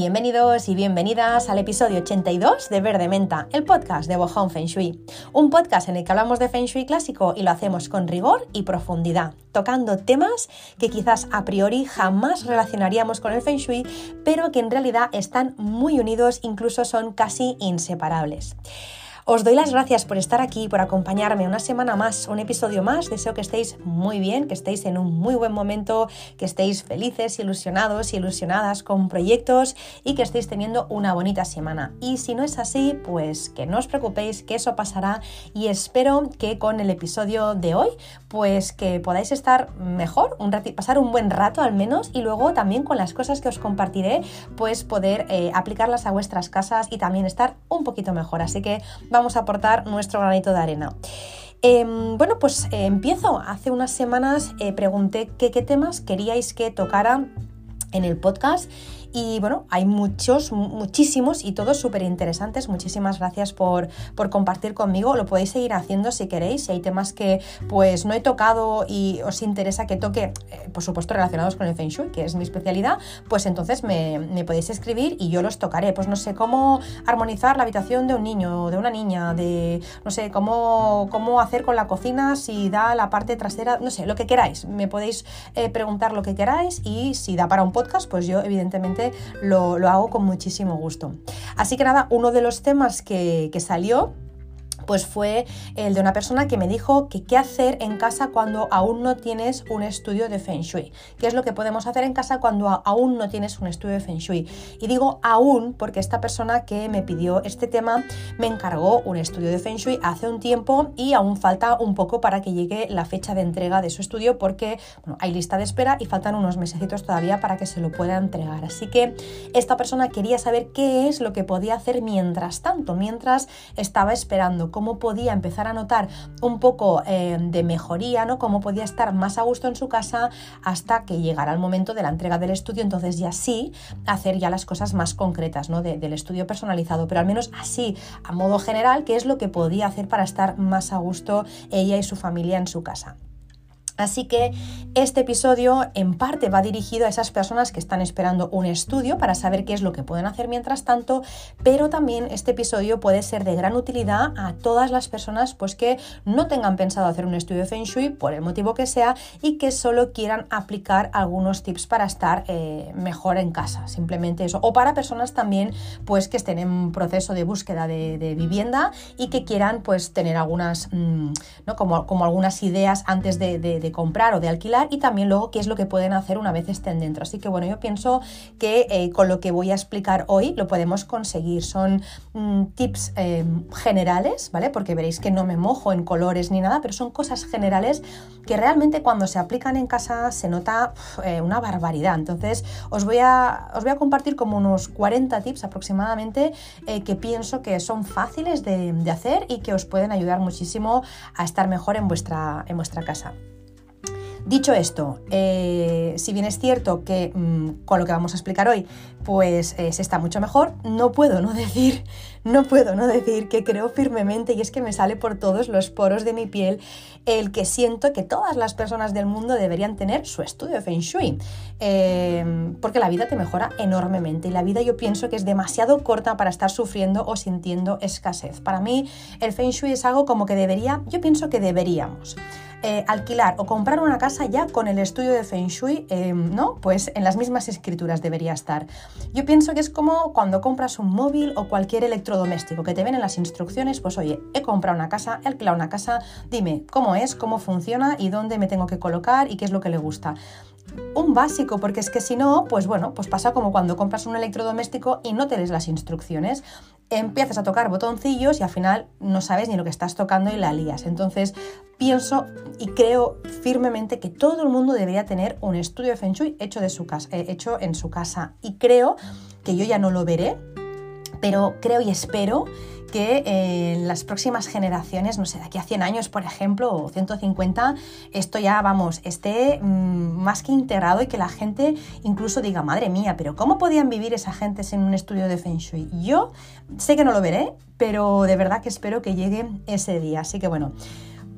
Bienvenidos y bienvenidas al episodio 82 de Verde Menta, el podcast de Bohong Feng Shui. Un podcast en el que hablamos de Feng Shui clásico y lo hacemos con rigor y profundidad, tocando temas que quizás a priori jamás relacionaríamos con el Feng Shui, pero que en realidad están muy unidos, incluso son casi inseparables. Os doy las gracias por estar aquí, por acompañarme una semana más, un episodio más. Deseo que estéis muy bien, que estéis en un muy buen momento, que estéis felices, ilusionados y ilusionadas con proyectos y que estéis teniendo una bonita semana. Y si no es así, pues que no os preocupéis, que eso pasará y espero que con el episodio de hoy, pues que podáis estar mejor, pasar un buen rato al menos y luego también con las cosas que os compartiré, pues poder eh, aplicarlas a vuestras casas y también estar un poquito mejor. Así que vamos a aportar nuestro granito de arena. Em, bueno, pues eh, empiezo. Hace unas semanas eh, pregunté qué temas queríais que tocara en el podcast y bueno, hay muchos, muchísimos y todos súper interesantes. Muchísimas gracias por, por, compartir conmigo. Lo podéis seguir haciendo si queréis. Si hay temas que pues no he tocado y os interesa que toque, eh, por supuesto relacionados con el Feng Shui, que es mi especialidad, pues entonces me, me, podéis escribir y yo los tocaré. Pues no sé cómo armonizar la habitación de un niño de una niña, de no sé cómo, cómo hacer con la cocina si da la parte trasera, no sé, lo que queráis. Me podéis eh, preguntar lo que queráis y si da para un podcast, pues yo evidentemente lo, hago con muchísimo gusto. Así que nada, uno de los temas que, que salió pues fue el de una persona que me dijo que qué hacer en casa cuando aún no tienes un estudio de Feng Shui. ¿Qué es lo que podemos hacer en casa cuando aún no tienes un estudio de Feng Shui? Y digo aún porque esta persona que me pidió este tema me encargó un estudio de Feng Shui hace un tiempo y aún falta un poco para que llegue la fecha de entrega de su estudio porque hay lista de espera y faltan unos mesecitos todavía para que se lo pueda entregar. Así que esta persona quería saber qué es lo que podía hacer mientras tanto, mientras estaba esperando cómo podía empezar a notar un poco eh, de mejoría, ¿no? Cómo podía estar más a gusto en su casa hasta que llegara el momento de la entrega del estudio, entonces ya sí hacer ya las cosas más concretas, ¿no? del estudio personalizado, pero al menos así, a modo general, qué es lo que podía hacer para estar más a gusto ella y su familia en su casa. Así que este episodio en parte va dirigido a esas personas que están esperando un estudio para saber qué es lo que pueden hacer mientras tanto, pero también este episodio puede ser de gran utilidad a todas las personas pues que no tengan pensado hacer un estudio de Feng Shui por el motivo que sea y que solo quieran aplicar algunos tips para estar eh, mejor en casa, simplemente eso. O para personas también pues que estén en proceso de búsqueda de, vivienda y que quieran pues tener algunas, mm, ¿no? como, como algunas ideas antes de comprar o de alquilar y también luego qué es lo que pueden hacer una vez estén dentro. Así que bueno, yo pienso que eh, con lo que voy a explicar hoy lo podemos conseguir. Son mm, tips eh, generales, ¿vale? Porque veréis que no me mojo en colores ni nada, pero son cosas generales que realmente cuando se aplican en casa se nota eh, una barbaridad. Entonces os voy, a, os voy a compartir como unos 40 tips aproximadamente que pienso que son fáciles de, de hacer y que os pueden ayudar muchísimo a estar mejor en vuestra, en vuestra casa. Dicho esto, eh, si bien es cierto que mm, con lo que vamos a explicar hoy, pues eh, se está mucho mejor, no puedo no decir, no puedo no decir que creo firmemente, y es que me sale por todos los poros de mi piel, el que siento que todas las personas del mundo deberían tener su estudio de Feng Shui, em, porque la vida te mejora enormemente y la vida yo pienso que es demasiado corta para estar sufriendo o sintiendo escasez. Para mí el Feng Shui es algo como que debería, yo pienso que deberíamos eh, alquilar o comprar una casa ya con el estudio de Feng Shui, eh, ¿no? Pues en las mismas escrituras debería estar. Yo pienso que es como cuando compras un móvil o cualquier electrodoméstico que te ven en las instrucciones, pues oye, he comprado una casa, he alquilado una casa, dime cómo es, cómo funciona y dónde me tengo que colocar y qué es lo que le gusta un básico, porque es que si no, pues bueno, pues pasa como cuando compras un electrodoméstico y no te des las instrucciones. Empiezas a tocar botoncillos y al final no sabes ni lo que estás tocando y la lías. Entonces, pienso y creo firmemente que todo el mundo debería tener un estudio de Feng Shui hecho, de su casa, eh, hecho en su casa. Y creo que yo ya no lo veré, pero creo y espero que en las próximas generaciones, no sé, de aquí a 100 años, por ejemplo, o 150, esto ya, vamos, esté mm, más que integrado y que la gente incluso diga, madre mía, pero ¿cómo podían vivir esa gente en un estudio de Feng Shui? Yo sé que no lo veré, pero de verdad que espero que llegue ese día. Así que bueno,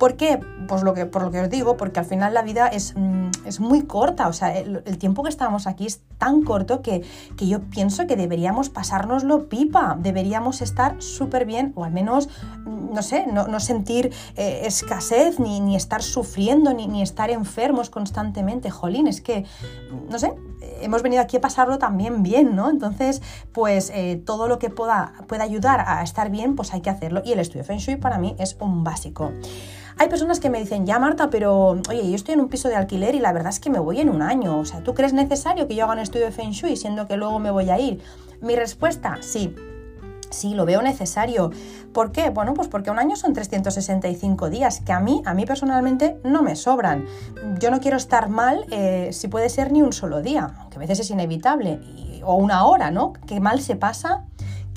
¿Por qué? Pues lo que, por lo que os digo, porque al final la vida es, mm, es muy corta, o sea, el, tiempo que estamos aquí es tan corto que, que yo pienso que deberíamos pasárnoslo pipa, deberíamos estar súper bien, o al menos, mm, no sé, no, no sentir eh, escasez, ni, ni, estar sufriendo, ni, ni estar enfermos constantemente. Jolín, es que, no sé, hemos venido aquí a pasarlo también bien, ¿no? Entonces, pues eh, todo lo que pueda, pueda ayudar a estar bien, pues hay que hacerlo. Y el estudio Feng Shui para mí es un básico. Hay personas que me dicen, ya Marta, pero oye, yo estoy en un piso de alquiler y la verdad es que me voy en un año. O sea, ¿tú crees necesario que yo haga un estudio de Feng Shui siendo que luego me voy a ir? Mi respuesta, sí. Sí, lo veo necesario. ¿Por qué? Bueno, pues porque un año son 365 días, que a mí, a mí personalmente, no me sobran. Yo no quiero estar mal eh, si puede ser ni un solo día, que a veces es inevitable, o una hora, ¿no? Qué mal se pasa,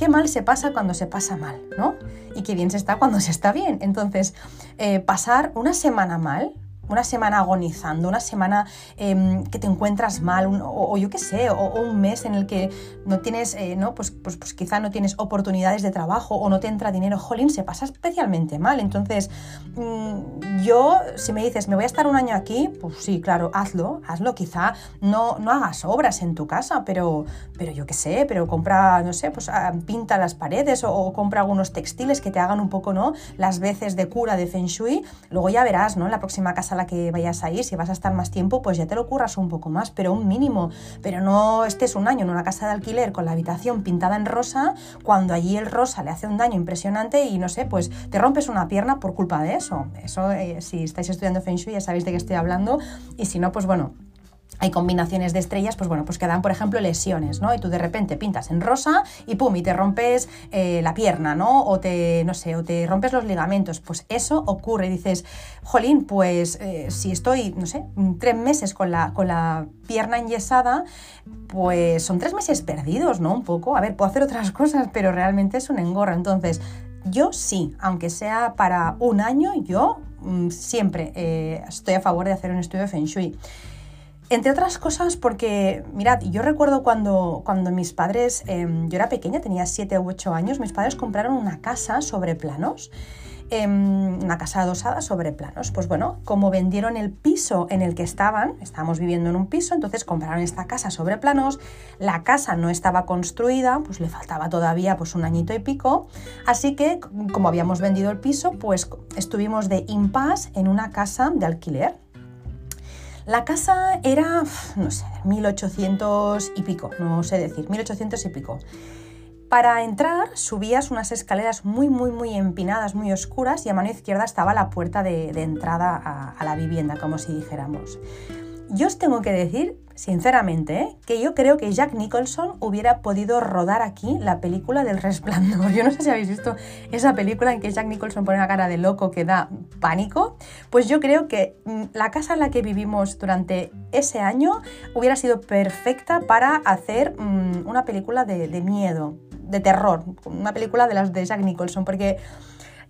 qué mal se pasa cuando se pasa mal, ¿no? Y qué bien se está cuando se está bien. Entonces, eh, pasar una semana mal, una semana agonizando, una semana em, que te encuentras mal, o, yo qué sé, o, un mes en el que no tienes, eh, ¿no? Pues, pues, pues, quizá no tienes oportunidades de trabajo o no te entra dinero, jolín, se pasa especialmente mal. Entonces, mm, yo, si me dices, me voy a estar un año aquí, pues sí, claro, hazlo, hazlo. Quizá no, no hagas obras en tu casa, pero, pero yo qué sé, pero compra, no sé, pues ah, pinta las paredes o, o compra algunos textiles que te hagan un poco, ¿no? Las veces de cura de Feng Shui. Luego ya verás, ¿no? La próxima casa a la que vayas a ir, si vas a estar más tiempo, pues ya te lo curras un poco más, pero un mínimo. Pero no estés un año en una casa de alquiler con la habitación pintada en rosa, cuando allí el rosa le hace un daño impresionante y no sé, pues te rompes una pierna por culpa de eso. Eso, eh, si estáis estudiando Feng Shui, ya sabéis de qué estoy hablando. Y si no, pues bueno, hay combinaciones de estrellas, pues bueno, pues que dan, por ejemplo, lesiones, ¿no? Y tú de repente pintas en rosa y pum, y te rompes eh, la pierna, ¿no? O te, no sé, o te rompes los ligamentos. Pues eso ocurre. Dices, jolín, pues eh, si estoy, no sé, tres meses con la, con la pierna enyesada, pues son tres meses perdidos, ¿no? Un poco. A ver, puedo hacer otras cosas, pero realmente es un engorro. Entonces, yo sí, aunque sea para un año, yo mm, siempre eh, estoy a favor de hacer un estudio de Feng Shui. Entre otras cosas porque, mirad, yo recuerdo cuando, cuando mis padres, em, yo era pequeña, tenía 7 u 8 años, mis padres compraron una casa sobre planos, em, una casa adosada sobre planos. Pues bueno, como vendieron el piso en el que estaban, estábamos viviendo en un piso, entonces compraron esta casa sobre planos, la casa no estaba construida, pues le faltaba todavía pues un añito y pico, así que como habíamos vendido el piso, pues estuvimos de impasse en una casa de alquiler la casa era, no sé, 1800 y pico, no sé decir, 1800 y pico. Para entrar subías unas escaleras muy, muy, muy empinadas, muy oscuras y a mano izquierda estaba la puerta de, entrada a, a la vivienda, como si dijéramos. Yo os tengo que decir sinceramente, ¿eh? que yo creo que Jack Nicholson hubiera podido rodar aquí la película del resplandor. Yo no sé si habéis visto esa película en que Jack Nicholson pone una cara de loco que da pánico. Pues yo creo que mm, la casa en la que vivimos durante ese año hubiera sido perfecta para hacer mm, una película de, miedo, de terror, una película de las de Jack Nicholson, porque...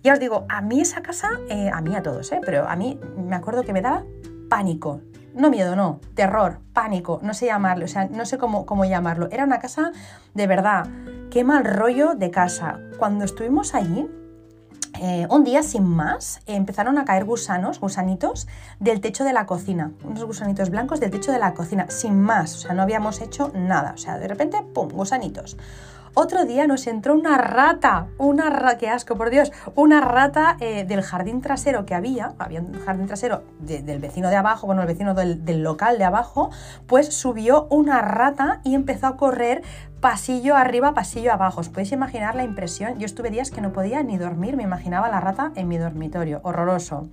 Ya os digo, a mí esa casa, eh, a mí a todos, ¿eh? pero a mí me acuerdo que me daba pánico no miedo, no, terror, pánico, no sé llamarlo, o sea, no sé cómo, cómo llamarlo. Era una casa de verdad, qué mal rollo de casa. Cuando estuvimos allí, eh, un día sin más empezaron a caer gusanos, gusanitos del techo de la cocina, unos gusanitos blancos del techo de la cocina, sin más, o sea, no habíamos hecho nada, o sea, de repente, ¡pum!, gusanitos. Otro día nos entró una rata, una rata, qué asco, por Dios, una rata eh, del jardín trasero que había, había un jardín trasero del vecino de abajo, bueno, el vecino del, del local de abajo, pues subió una rata y empezó a correr pasillo arriba, pasillo abajo. Os podéis imaginar la impresión. Yo estuve días que no podía ni dormir, me imaginaba la rata en mi dormitorio. Horroroso.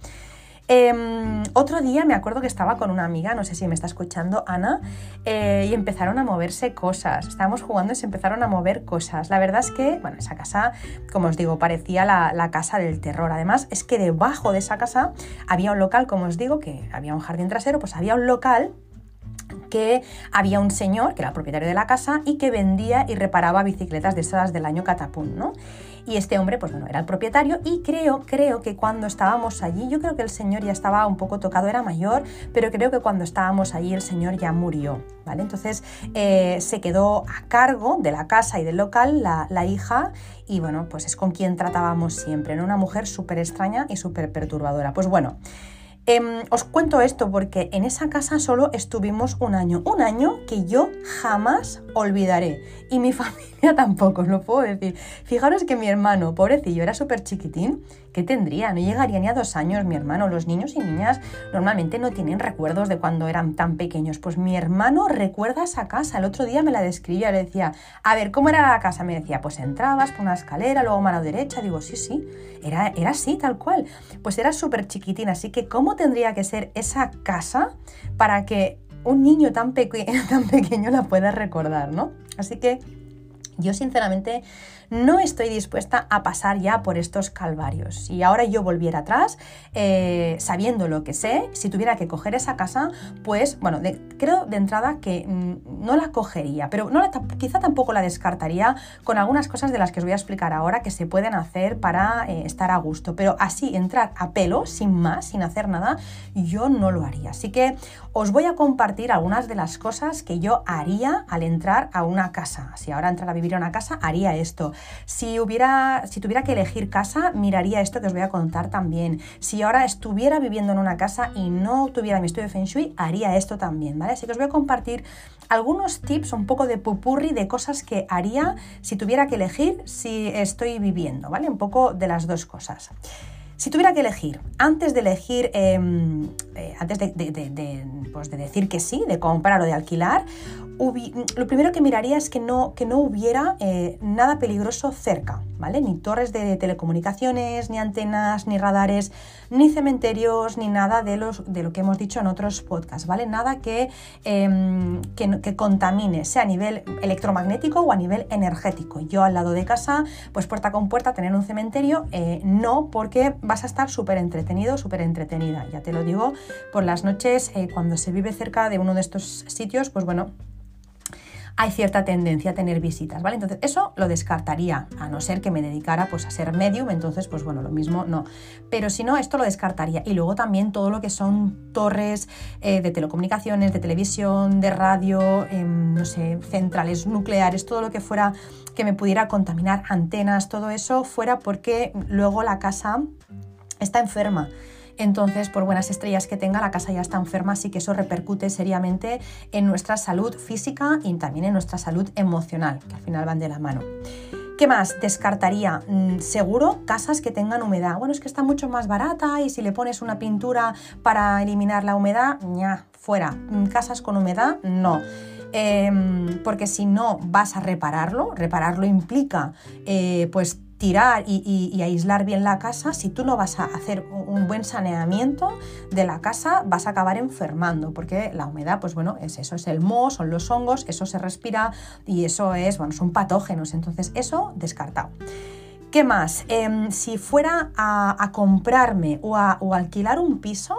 Em, otro día me acuerdo que estaba con una amiga, no sé si me está escuchando, Ana, eh, y empezaron a moverse cosas. Estábamos jugando y se empezaron a mover cosas. La verdad es que, bueno, esa casa, como os digo, parecía la, casa del terror. Además, es que debajo de esa casa había un local, como os digo, que había un jardín trasero, pues había un local que había un señor, que era el propietario de la casa, y que vendía y reparaba bicicletas de esas del año catapum, ¿no? Y este hombre, pues bueno, era el propietario y creo, creo que cuando estábamos allí, yo creo que el señor ya estaba un poco tocado, era mayor, pero creo que cuando estábamos allí el señor ya murió, ¿vale? Entonces eh, se quedó a cargo de la casa y del local la, la hija y bueno, pues es con quien tratábamos siempre. Una mujer súper extraña y súper perturbadora. Pues bueno, Em, os cuento esto porque en esa casa solo estuvimos un año, un año que yo jamás olvidaré y mi familia tampoco, os lo puedo decir. Fijaros que mi hermano, pobrecillo, era súper chiquitín, ¿qué tendría? No llegaría ni a dos años mi hermano. Los niños y niñas normalmente no tienen recuerdos de cuando eran tan pequeños. Pues mi hermano recuerda esa casa. El otro día me la describía, le decía, a ver, ¿cómo era la casa? Me decía, pues entrabas por una escalera, luego mano derecha. Digo, sí, sí, era, era así, tal cual. Pues era súper chiquitín, así que ¿cómo tendría que ser esa casa para que un niño tan, tan pequeño la pueda recordar, ¿no? Así que yo sinceramente no estoy dispuesta a pasar ya por estos calvarios. Si ahora yo volviera atrás, eh, sabiendo lo que sé, si tuviera que coger esa casa, pues bueno, creo de entrada que mm, no la cogería, pero no quizá tampoco la descartaría con algunas cosas de las que os voy a explicar ahora que se pueden hacer para eh, estar a gusto. Pero así, entrar a pelo, sin más, sin hacer nada, yo no lo haría. Así que os voy a compartir algunas de las cosas que yo haría al entrar a una casa. Si ahora entrar a vivir a una casa, haría esto. Si, hubiera, si tuviera que elegir casa, miraría esto que os voy a contar también. Si ahora estuviera viviendo en una casa y no tuviera mi estudio de Feng Shui, haría esto también, ¿vale? Así que os voy a compartir algunos tips, un poco de pupurri de cosas que haría si tuviera que elegir si estoy viviendo, ¿vale? Un poco de las dos cosas. Si tuviera que elegir, antes de elegir, em, eh, antes pues de, decir que sí, de comprar o de alquilar, lo primero que miraría es que no, que no hubiera eh, nada peligroso cerca, ¿vale? Ni torres de telecomunicaciones, ni antenas, ni radares, ni cementerios, ni nada de, los, de lo que hemos dicho en otros podcasts, ¿vale? Nada que, em, que, contamine, sea a nivel electromagnético o a nivel energético. Yo al lado de casa, pues puerta con puerta, tener un cementerio, eh, no, porque vas a estar súper entretenido, súper entretenida. Ya te lo digo, por las noches, eh, cuando se vive cerca de uno de estos sitios, pues bueno, hay cierta tendencia a tener visitas, ¿vale? Entonces, eso lo descartaría, a no ser que me dedicara pues a ser medium, entonces, pues bueno, lo mismo no. Pero si no, esto lo descartaría. Y luego también todo lo que son torres eh, de telecomunicaciones, de televisión, de radio, em, no sé, centrales nucleares, todo lo que fuera que me pudiera contaminar, antenas, todo eso, fuera porque luego la casa está enferma entonces por buenas estrellas que tenga la casa ya está enferma, así que eso repercute seriamente en nuestra salud física y también en nuestra salud emocional, que al final van de la mano. ¿Qué más? Descartaría mm, seguro casas que tengan humedad. Bueno, es que está mucho más barata y si le pones una pintura para eliminar la humedad, ya, fuera. Mm, casas con humedad, no. Em, porque si no vas a repararlo, repararlo implica eh, pues tirar y, aislar bien la casa, si tú no vas a hacer un buen saneamiento de la casa, vas a acabar enfermando, porque la humedad, pues bueno, es eso, es el moho, son los hongos, eso se respira y eso es, bueno, son patógenos, entonces eso descartado. ¿Qué más? Em, si fuera a, comprarme o a alquilar un piso,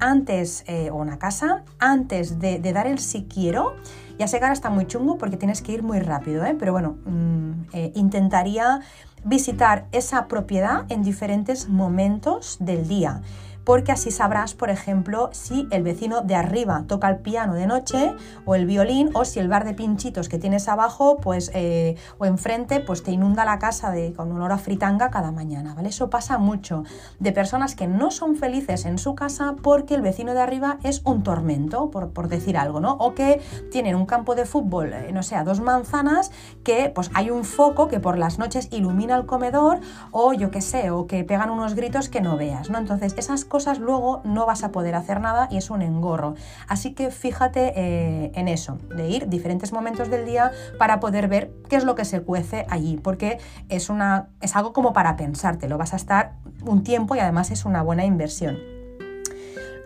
antes, eh, o una casa, antes de, dar el si quiero, ya sé que ahora está muy chungo porque tienes que ir muy rápido, ¿eh? pero bueno, mm, eh, intentaría visitar esa propiedad en diferentes momentos del día porque así sabrás, por ejemplo, si el vecino de arriba toca el piano de noche o el violín, o si el bar de pinchitos que tienes abajo, pues, eh, o enfrente, pues te inunda la casa de, con olor a fritanga cada mañana, ¿vale? Eso pasa mucho de personas que no son felices en su casa porque el vecino de arriba es un tormento, por, decir algo, ¿no? O que tienen un campo de fútbol, eh, no sé, dos manzanas, que pues hay un foco que por las noches ilumina el comedor, o yo qué sé, o que pegan unos gritos que no veas, ¿no? Entonces, esas cosas luego no vas a poder hacer nada y es un engorro. Así que fíjate eh, en eso, de ir diferentes momentos del día para poder ver qué es lo que se cuece allí, porque es, una, es algo como para pensártelo, vas a estar un tiempo y además es una buena inversión.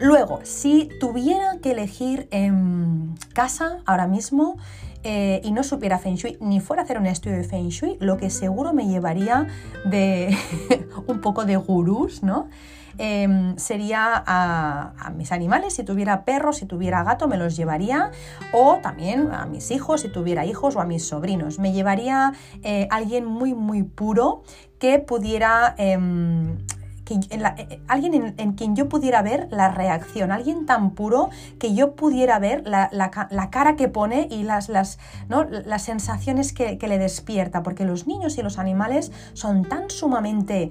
Luego, si tuviera que elegir en casa ahora mismo, eh, y no supiera Feng Shui, ni fuera a hacer un estudio de Feng Shui, lo que seguro me llevaría de un poco de gurús, ¿no? Em, sería a, mis animales, si tuviera perros, si tuviera gato, me los llevaría, o también a mis hijos, si tuviera hijos, o a mis sobrinos. Me llevaría eh, alguien muy, muy puro que pudiera... Em, eh, alguien en, quien yo pudiera ver la reacción, alguien tan puro que yo pudiera ver la, cara que pone y las, las, las sensaciones que, que, le despierta, porque los niños y los animales son tan sumamente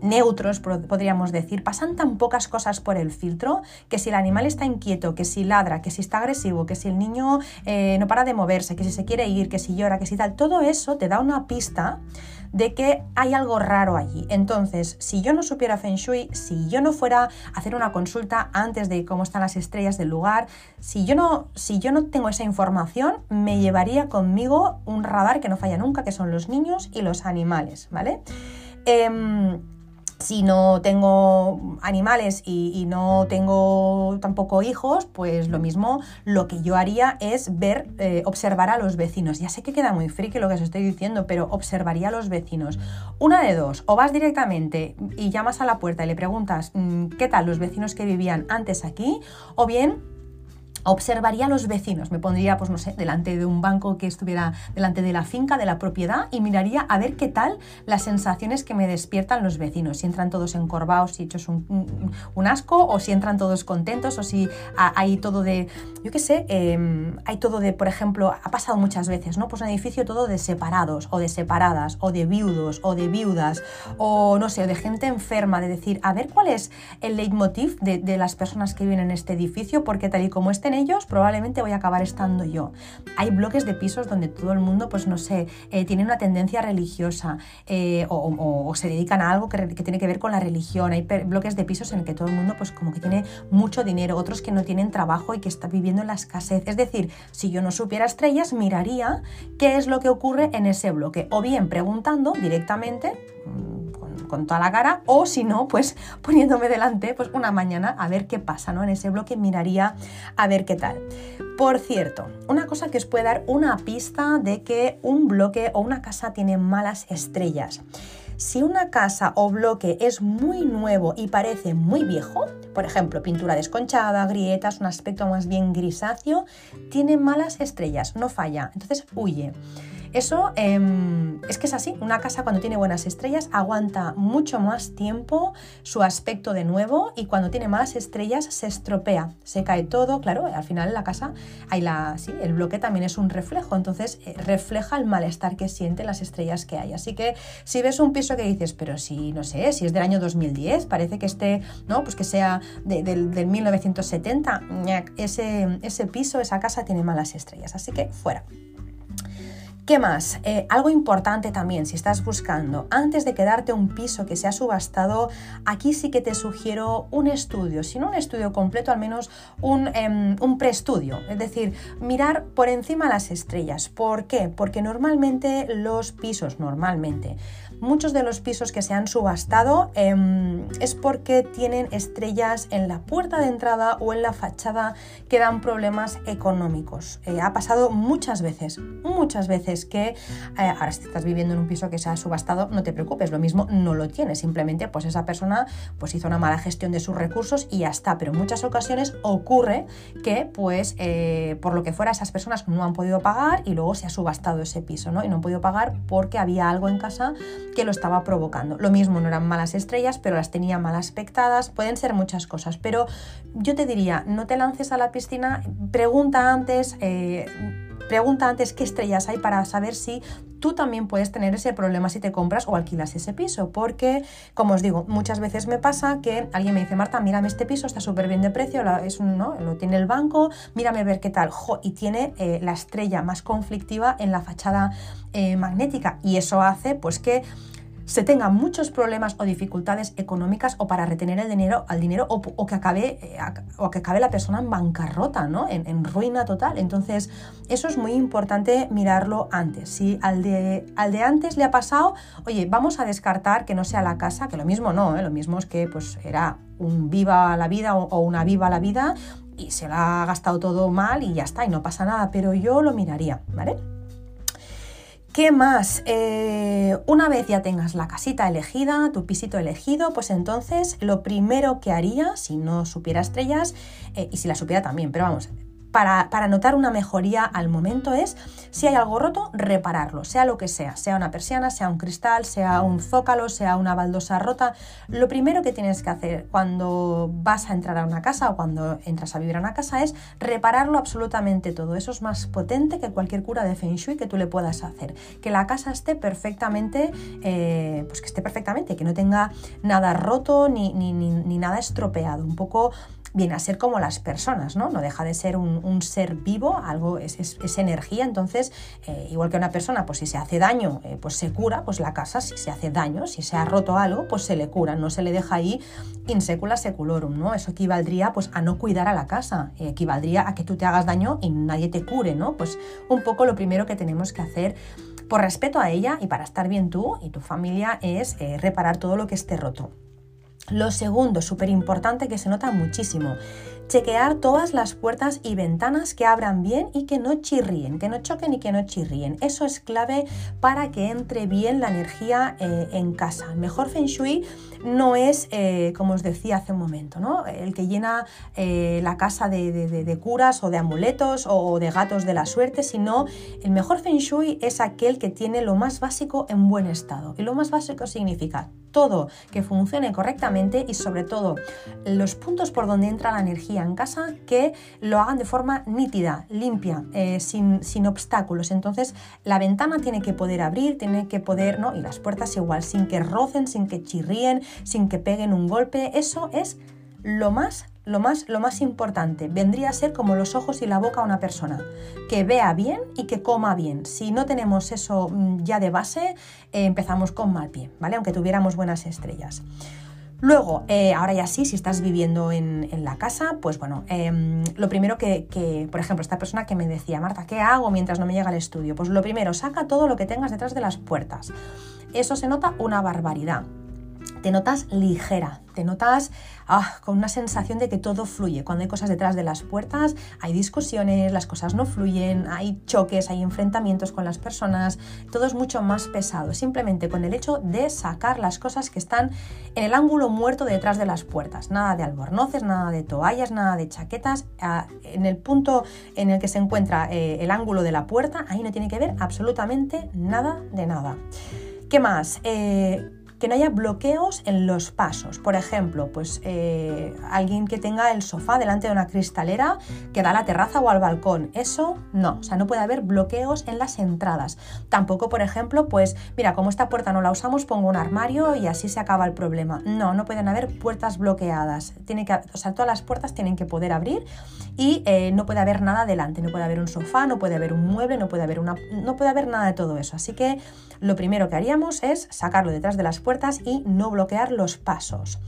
neutros, podríamos decir, pasan tan pocas cosas por el filtro que si el animal está inquieto, que si ladra, que si está agresivo, que si el niño eh, no para de moverse, que si se quiere ir, que si llora, que si tal, todo eso te da una pista de que hay algo raro allí. Entonces, si yo no supiera Feng Shui, si yo no fuera a hacer una consulta antes de cómo están las estrellas del lugar, si yo no, si yo no tengo esa información, me llevaría conmigo un radar que no falla nunca, que son los niños y los animales, ¿vale? Em, si no tengo animales y, no tengo tampoco hijos, pues lo mismo lo que yo haría es ver, eh, observar a los vecinos. Ya sé que queda muy friki lo que os estoy diciendo, pero observaría a los vecinos. Una de dos, o vas directamente y llamas a la puerta y le preguntas mm, qué tal los vecinos que vivían antes aquí, o bien observaría a los vecinos, me pondría, pues no sé, delante de un banco que estuviera delante de la finca, de la propiedad, y miraría a ver qué tal las sensaciones que me despiertan los vecinos, si entran todos encorvados y hechos un, asco, o si entran todos contentos, o si hay todo de, yo qué sé, em, hay todo de, por ejemplo, ha pasado muchas veces, ¿no? Pues un edificio todo de separados, o de separadas, o de viudos, o de viudas, o no sé, de gente enferma, de decir, a ver cuál es el leitmotiv de, de las personas que viven en este edificio, porque tal y como este ellos, probablemente voy a acabar estando yo. Hay bloques de pisos donde todo el mundo, pues no sé, eh, tiene una tendencia religiosa eh, o, se dedican a algo que, tiene que ver con la religión. Hay bloques de pisos en el que todo el mundo, pues como que tiene mucho dinero, otros que no tienen trabajo y que está viviendo en la escasez. Es decir, si yo no supiera estrellas, miraría qué es lo que ocurre en ese bloque. O bien preguntando directamente con toda la cara o si no, pues poniéndome delante pues una mañana a ver qué pasa, ¿no? En ese bloque miraría a ver qué tal. Por cierto, una cosa que os puede dar una pista de que un bloque o una casa tiene malas estrellas. Si una casa o bloque es muy nuevo y parece muy viejo, por ejemplo, pintura desconchada, grietas, un aspecto más bien grisáceo, tiene malas estrellas, no falla, entonces huye. Eso em, es que es así, una casa cuando tiene buenas estrellas aguanta mucho más tiempo su aspecto de nuevo y cuando tiene malas estrellas se estropea, se cae todo, claro, al final la casa hay la, sí, el bloque también es un reflejo, entonces eh, refleja el malestar que sienten las estrellas que hay. Así que si ves un piso que dices, pero si, no sé, si es del año 2010, parece que esté, ¿no? Pues que sea del 1970, ese, ese piso, esa casa tiene malas estrellas, así que fuera. ¿Qué más? Eh, algo importante también, si estás buscando, antes de quedarte un piso que se ha subastado, aquí sí que te sugiero un estudio, si no un estudio completo, al menos un, em, un preestudio, es decir, mirar por encima las estrellas. ¿Por qué? Porque normalmente los pisos, normalmente, Muchos de los pisos que se han subastado em, es porque tienen estrellas en la puerta de entrada o en la fachada que dan problemas económicos. Eh, ha pasado muchas veces, muchas veces que eh, ahora si estás viviendo en un piso que se ha subastado, no te preocupes, lo mismo no lo tienes, simplemente pues esa persona pues hizo una mala gestión de sus recursos y ya está, pero en muchas ocasiones ocurre que pues eh, por lo que fuera esas personas no han podido pagar y luego se ha subastado ese piso, ¿no? Y no han podido pagar porque había algo en casa que lo estaba provocando. Lo mismo, no eran malas estrellas, pero las tenía mal aspectadas, pueden ser muchas cosas, pero yo te diría, no te lances a la piscina, pregunta antes, eh, pregunta antes qué estrellas hay para saber si tú también puedes tener ese problema si te compras o alquilas ese piso, porque, como os digo, muchas veces me pasa que alguien me dice, Marta, mírame este piso, está súper bien de precio, es ¿no? lo tiene el banco, mírame a ver qué tal, y tiene eh, la estrella más conflictiva en la fachada eh, magnética, y eso hace pues que se tengan muchos problemas o dificultades económicas o para retener el dinero al dinero o, que acabe eh, o que acabe la persona en bancarrota, ¿no? En, ruina total. Entonces, eso es muy importante mirarlo antes. Si al de, al de antes le ha pasado, oye, vamos a descartar que no sea la casa, que lo mismo no, ¿eh? lo mismo es que pues era un viva la vida o, una viva la vida y se la ha gastado todo mal y ya está, y no pasa nada, pero yo lo miraría, ¿vale? ¿Qué más? Eh, una vez ya tengas la casita elegida, tu pisito elegido, pues entonces lo primero que haría, si no supiera estrellas, eh, y si la supiera también, pero vamos, para, notar una mejoría al momento es, si hay algo roto, repararlo, sea lo que sea, sea una persiana, sea un cristal, sea un zócalo, sea una baldosa rota. Lo primero que tienes que hacer cuando vas a entrar a una casa o cuando entras a vivir a una casa es repararlo absolutamente todo. Eso es más potente que cualquier cura de Feng Shui que tú le puedas hacer. Que la casa esté perfectamente, eh, pues que esté perfectamente, que no tenga nada roto ni, ni, ni nada estropeado. Un poco viene a ser como las personas, ¿no? No deja de ser un, ser vivo, algo es, energía, entonces, eh, igual que una persona, pues si se hace daño, eh, pues se cura, pues la casa, si se hace daño, si se ha roto algo, pues se le cura, no se le deja ahí in secula seculorum, ¿no? Eso equivaldría pues a no cuidar a la casa, eh, equivaldría a que tú te hagas daño y nadie te cure, ¿no? Pues un poco lo primero que tenemos que hacer por respeto a ella y para estar bien tú y tu familia es reparar todo lo que esté roto. Lo segundo, súper importante, que se nota muchísimo, chequear todas las puertas y ventanas que abran bien y que no chirríen, que no choquen y que no chirríen. Eso es clave para que entre bien la energía eh, en casa. El mejor feng shui no es, eh, como os decía hace un momento, ¿no? el que llena eh, la casa de, curas o de amuletos o de gatos de la suerte, sino el mejor feng shui es aquel que tiene lo más básico en buen estado. Y lo más básico significa todo que funcione correctamente y sobre todo los puntos por donde entra la energía en casa que lo hagan de forma nítida, limpia, eh, sin, sin, obstáculos. Entonces la ventana tiene que poder abrir, tiene que poder, ¿no? Y las puertas igual, sin que rocen, sin que chirríen, sin que peguen un golpe. Eso es lo más lo más, lo más importante vendría a ser como los ojos y la boca a una persona, que vea bien y que coma bien. Si no tenemos eso mm, ya de base, eh, empezamos con mal pie, ¿vale? Aunque tuviéramos buenas estrellas. Luego, eh, ahora ya sí, si estás viviendo en, la casa, pues bueno, em, lo primero que, que, por ejemplo, esta persona que me decía, Marta, ¿qué hago mientras no me llega el estudio? Pues lo primero, saca todo lo que tengas detrás de las puertas. Eso se nota una barbaridad te notas ligera, te notas ah, con una sensación de que todo fluye. Cuando hay cosas detrás de las puertas, hay discusiones, las cosas no fluyen, hay choques, hay enfrentamientos con las personas, todo es mucho más pesado. Simplemente con el hecho de sacar las cosas que están en el ángulo muerto detrás de las puertas. Nada de albornoces, nada de toallas, nada de chaquetas. Ah, en el punto en el que se encuentra eh, el ángulo de la puerta, ahí no tiene que ver absolutamente nada de nada. ¿Qué más? Eh, que no haya bloqueos en los pasos. Por ejemplo, pues eh, alguien que tenga el sofá delante de una cristalera que da a la terraza o al balcón. Eso no, o sea, no puede haber bloqueos en las entradas. Tampoco, por ejemplo, pues mira, como esta puerta no la usamos, pongo un armario y así se acaba el problema. No, no pueden haber puertas bloqueadas. Tiene que, o sea, todas las puertas tienen que poder abrir y eh, no puede haber nada delante. No puede haber un sofá, no puede haber un mueble, no puede haber una, no puede haber nada de todo eso. Así que lo primero que haríamos es sacarlo detrás de las puertas y no bloquear los pasos.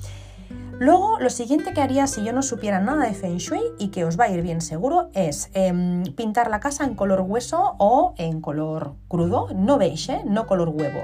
Luego, lo siguiente que haría si yo no supiera nada de Feng Shui y que os va a ir bien seguro es em, pintar la casa en color hueso o en color crudo, no beige, ¿eh? no color huevo.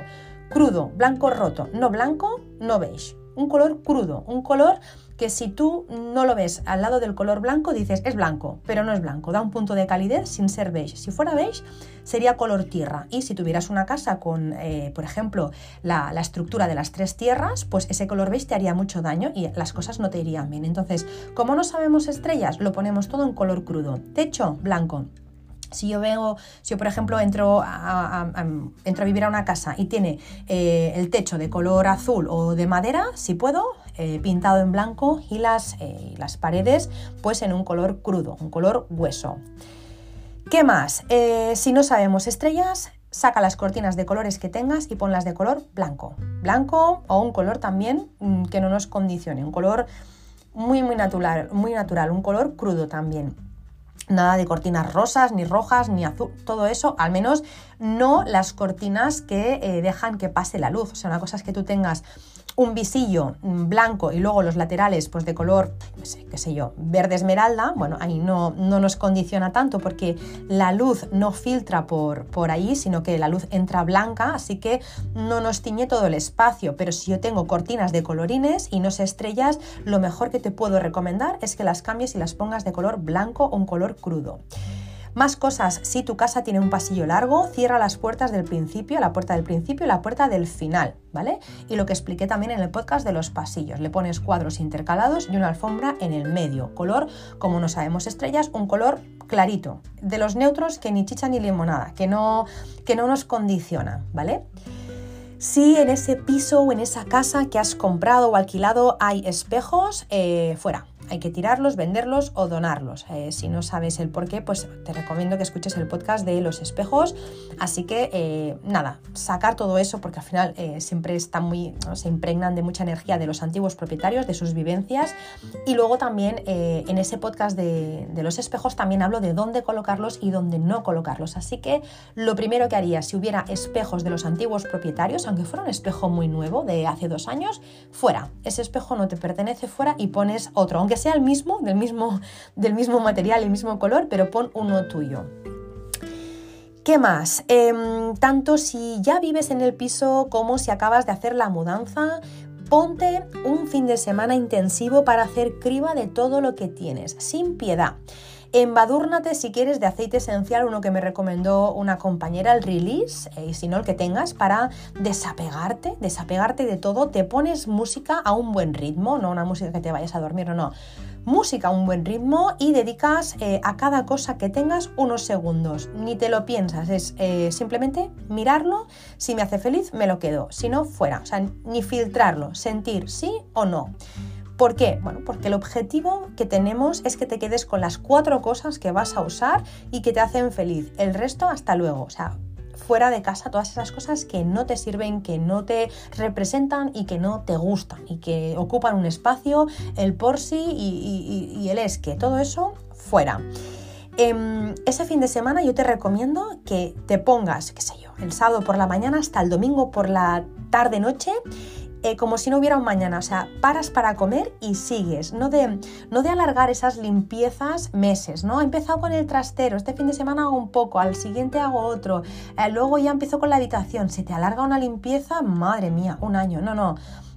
Crudo, blanco roto, no blanco, no beige. Un color crudo, un color que si tú no lo ves al lado del color blanco, dices es blanco, pero no es blanco, da un punto de calidez sin ser beige. Si fuera beige, sería color tierra. Y si tuvieras una casa con, eh, por ejemplo, la, la, estructura de las tres tierras, pues ese color beige te haría mucho daño y las cosas no te irían bien. Entonces, como no sabemos estrellas, lo ponemos todo en color crudo. Techo, blanco. Si yo veo, si yo por ejemplo entro a, entro a vivir a una casa y tiene eh, el techo de color azul o de madera, si puedo, eh, pintado en blanco y las, eh, las paredes pues en un color crudo, un color hueso. ¿Qué más? si no sabemos estrellas, saca las cortinas de colores que tengas y ponlas de color blanco. Blanco o un color también mm, que no nos condicione, un color muy muy natural, muy natural, un color crudo también. Nada de cortinas rosas, ni rojas, ni azul, todo eso, al menos no las cortinas que eh, dejan que pase la luz. O sea, una cosa es que tú tengas un visillo blanco y luego los laterales pues de color, qué sé yo, verde esmeralda, bueno, ahí no, no nos condiciona tanto porque la luz no filtra por, por ahí, sino que la luz entra blanca, así que no nos tiñe todo el espacio, pero si yo tengo cortinas de colorines y no se estrellas, lo mejor que te puedo recomendar es que las cambies y las pongas de color blanco o un color crudo. Más cosas, si tu casa tiene un pasillo largo, cierra las puertas del principio, la puerta del principio y la puerta del final, ¿vale? Y lo que expliqué también en el podcast de los pasillos, le pones cuadros intercalados y una alfombra en el medio, color, como no sabemos estrellas, un color clarito, de los neutros que ni chicha ni limonada, que no, que no nos condiciona, ¿vale? Si en ese piso o en esa casa que has comprado o alquilado hay espejos, eh, fuera, hay que tirarlos, venderlos o donarlos. Eh, si no sabes el por qué, pues te recomiendo que escuches el podcast de los espejos. Así que eh, nada, sacar todo eso porque al final eh, siempre están muy, se impregnan de mucha energía de los antiguos propietarios, de sus vivencias. Y luego también en ese podcast de, de, los espejos también hablo de dónde colocarlos y dónde no colocarlos. Así que lo primero que haría si hubiera espejos de los antiguos propietarios, aunque fuera un espejo muy nuevo de hace dos años, fuera. Ese espejo no te pertenece fuera y pones otro, aunque sea el mismo, del mismo, del mismo material, el mismo color, pero pon uno tuyo. ¿Qué más? Em, tanto si ya vives en el piso como si acabas de hacer la mudanza, ponte un fin de semana intensivo para hacer criba de todo lo que tienes, sin piedad. Embadúrnate si quieres de aceite esencial, uno que me recomendó una compañera, el Release, eh, y si no el que tengas, para desapegarte, desapegarte de todo. Te pones música a un buen ritmo, no una música que te vayas a dormir o no. Música a un buen ritmo y dedicas eh, a cada cosa que tengas unos segundos. Ni te lo piensas, es eh, simplemente mirarlo. Si me hace feliz, me lo quedo. Si no, fuera. O sea, ni filtrarlo, sentir sí o no. ¿Por qué? Bueno, porque el objetivo que tenemos es que te quedes con las cuatro cosas que vas a usar y que te hacen feliz. El resto hasta luego. O sea, fuera de casa todas esas cosas que no te sirven, que no te representan y que no te gustan y que ocupan un espacio, el por sí y, el es que, todo eso fuera. Em, ese fin de semana yo te recomiendo que te pongas, qué sé yo, el sábado por la mañana hasta el domingo por la tarde-noche eh, como si no hubiera un mañana, o sea, paras para comer y sigues, no de, no de alargar esas limpiezas meses, ¿no? He empezado con el trastero, este fin de semana hago un poco, al siguiente hago otro, eh, luego ya empiezo con la habitación, se te alarga una limpieza, madre mía, un año, no, no.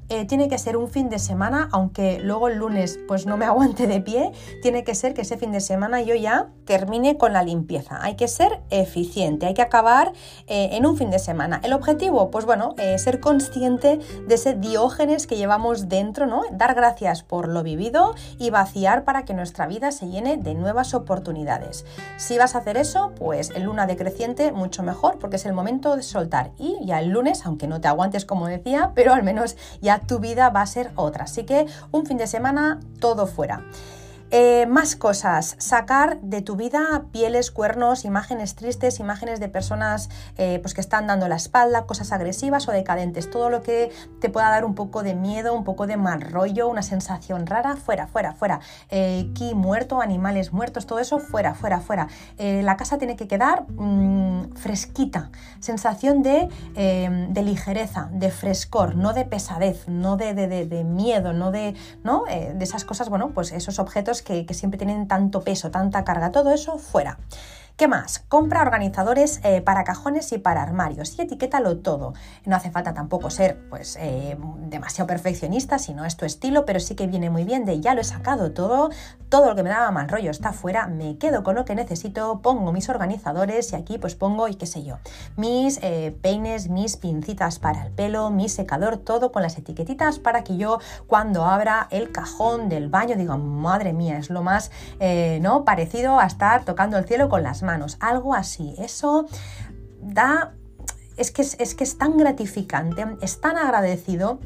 Eh, tiene que ser un fin de semana, aunque luego el lunes pues no me aguante de pie, tiene que ser que ese fin de semana yo ya termine con la limpieza. Hay que ser eficiente, hay que acabar eh, en un fin de semana. El objetivo, pues bueno, eh, ser consciente de ese diógenes que llevamos dentro, ¿no? Dar gracias por lo vivido y vaciar para que nuestra vida se llene de nuevas oportunidades. Si vas a hacer eso, pues el luna decreciente mucho mejor porque es el momento de soltar y ya el lunes, aunque no te aguantes como decía, pero al menos ya tu vida va a ser otra. Así que un fin de semana todo fuera. Eh, más cosas, sacar de tu vida pieles, cuernos, imágenes tristes, imágenes de personas eh, pues que están dando la espalda, cosas agresivas o decadentes, todo lo que te pueda dar un poco de miedo, un poco de mal rollo, una sensación rara, fuera, fuera, fuera. Eh, ki muerto, animales muertos, todo eso, fuera, fuera, fuera. Eh, la casa tiene que quedar mm, fresquita, sensación de, de, ligereza, de frescor, no de pesadez, no de, de, de miedo, no de, ¿no? de esas cosas, bueno, pues esos objetos que, siempre tienen tanto peso, tanta carga, todo eso fuera. ¿Qué más? Compra organizadores eh, para cajones y para armarios y etiquétalo todo. No hace falta tampoco ser pues eh, demasiado perfeccionista si no es tu estilo, pero sí que viene muy bien de ya lo he sacado todo, todo lo que me daba mal rollo está fuera, me quedo con lo que necesito, pongo mis organizadores y aquí pues pongo y qué sé yo, mis eh, peines, mis pincitas para el pelo, mi secador, todo con las etiquetitas para que yo cuando abra el cajón del baño diga, madre mía, es lo más no parecido a estar tocando el cielo con las manos algo así. Eso da, es que es, que es tan gratificante, es tan agradecido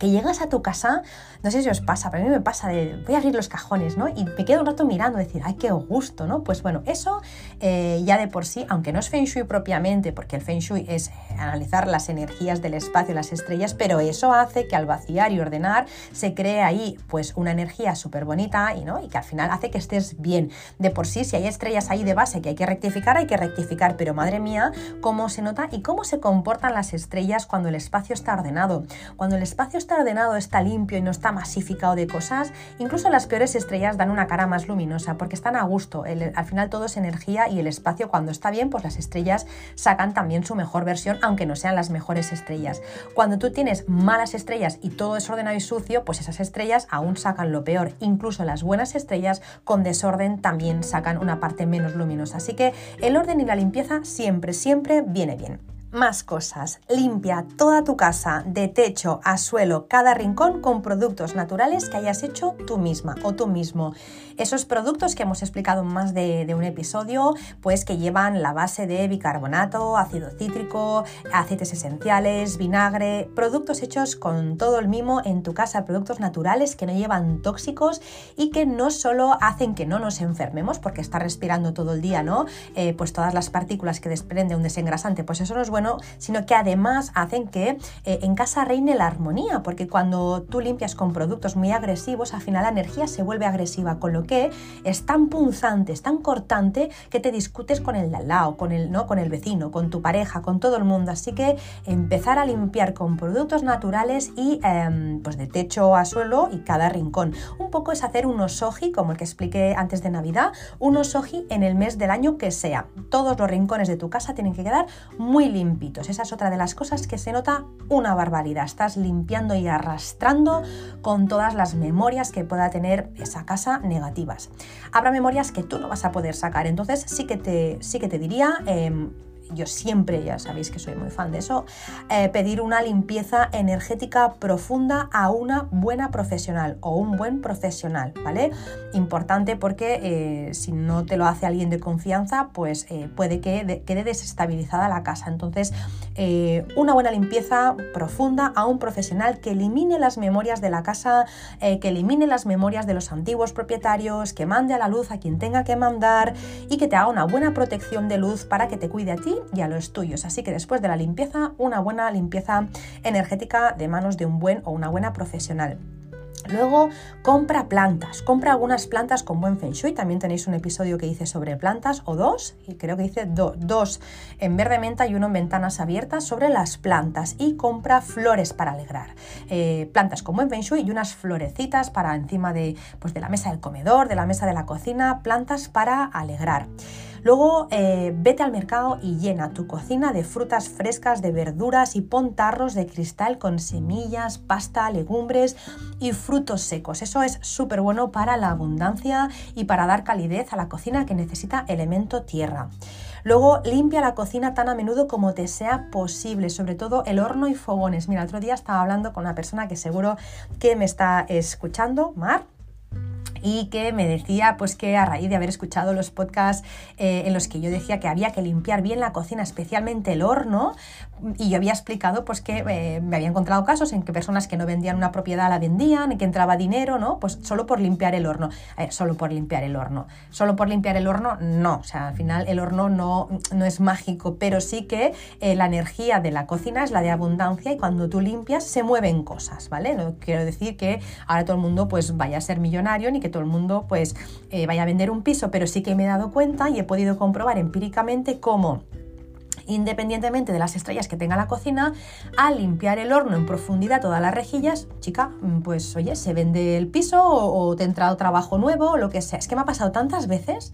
que llegas a tu casa, no sé si os pasa, pero a mí me pasa de voy a abrir los cajones, ¿no? Y me quedo un rato mirando, decir, ay, qué gusto, ¿no? Pues bueno, eso eh, ya de por sí, aunque no es Feng Shui propiamente, porque el Feng Shui es analizar las energías del espacio, las estrellas, pero eso hace que al vaciar y ordenar se cree ahí pues una energía súper bonita y, ¿no? y que al final hace que estés bien. De por sí, si hay estrellas ahí de base que hay que rectificar, hay que rectificar, pero madre mía, cómo se nota y cómo se comportan las estrellas cuando el espacio está ordenado. Cuando el espacio está ordenado, está limpio y no está masificado de cosas, incluso las peores estrellas dan una cara más luminosa porque están a gusto. al final todo es energía y el espacio cuando está bien, pues las estrellas sacan también su mejor versión, aunque no sean las mejores estrellas. Cuando tú tienes malas estrellas y todo es ordenado y sucio, pues esas estrellas aún sacan lo peor. Incluso las buenas estrellas con desorden también sacan una parte menos luminosa. Así que el orden y la limpieza siempre, siempre viene bien. Más cosas. Limpia toda tu casa, de techo a suelo, cada rincón con productos naturales que hayas hecho tú misma o tú mismo. Esos productos que hemos explicado en más de, un episodio, pues que llevan la base de bicarbonato, ácido cítrico, aceites esenciales, vinagre, productos hechos con todo el mimo en tu casa, productos naturales que no llevan tóxicos y que no solo hacen que no nos enfermemos, porque está respirando todo el día, ¿no? Eh, pues todas las partículas que desprende un desengrasante, pues eso no es bueno sino que además hacen que eh, en casa reine la armonía, porque cuando tú limpias con productos muy agresivos, al final la energía se vuelve agresiva, con lo que es tan punzante, es tan cortante que te discutes con el de al lado, con el, ¿no? con el vecino, con tu pareja, con todo el mundo. Así que empezar a limpiar con productos naturales y em, pues de techo a suelo y cada rincón. Un poco es hacer un osoji, como el que expliqué antes de Navidad, un osoji en el mes del año que sea. Todos los rincones de tu casa tienen que quedar muy limpios esa es otra de las cosas que se nota una barbaridad. Estás limpiando y arrastrando con todas las memorias que pueda tener esa casa Habrá memorias que tú no vas a poder sacar, entonces sí que te, sí que te diría... Em, yo siempre, ya sabéis que soy muy fan de eso, eh, pedir una limpieza energética profunda a una buena profesional o un buen profesional, ¿vale? Importante porque eh, si no te lo hace alguien de confianza, pues eh, puede que quede desestabilizada la casa. Entonces, una buena limpieza profunda a un profesional que elimine las memorias de la casa, que elimine las memorias de los antiguos propietarios, que mande a la luz a quien tenga que mandar y que te haga una buena protección de luz para que te cuide a ti y a los tuyos. Así que después de la limpieza, una buena limpieza energética de manos de un buen o una buena profesional. Luego compra plantas, compra algunas plantas con buen feng shui. También tenéis un episodio que dice sobre plantas o dos, y creo que dice dos en verde menta y uno en ventanas abiertas sobre las plantas. Y compra flores para alegrar. Eh, plantas con buen feng shui y unas florecitas para encima de, pues, de la mesa del comedor, de la mesa de la cocina, plantas para alegrar. Luego eh, vete al mercado y llena tu cocina de frutas frescas, de verduras y pon tarros de cristal con semillas, pasta, legumbres y frutos secos. Eso es súper bueno para la abundancia y para dar calidez a la cocina que necesita elemento tierra. Luego limpia la cocina tan a menudo como te sea posible, sobre todo el horno y fogones. Mira, otro día estaba hablando con una persona que seguro que me está escuchando, Mar, y que me decía pues que a raíz de haber escuchado los podcasts eh, en los que yo decía que había que limpiar bien la cocina, especialmente el horno, y yo había explicado pues que eh, me había encontrado casos en que personas que no vendían una propiedad la vendían, y que entraba dinero, ¿no? Pues solo por limpiar el horno. solo por limpiar el horno. Solo por limpiar el horno, no. O sea, al final el horno no, no es mágico, pero sí que eh, la energía de la cocina es la de abundancia y cuando tú limpias se mueven cosas, ¿vale? No quiero decir que ahora todo el mundo pues vaya a ser millonario ni que todo el mundo pues eh, vaya a vender un piso, pero sí que me he dado cuenta y he podido comprobar empíricamente cómo independientemente de las estrellas que tenga la cocina, al limpiar el horno en profundidad todas las rejillas, chica, mm, pues oye, se vende el piso o, te ha entrado trabajo nuevo o lo que sea. Es que me ha pasado tantas veces,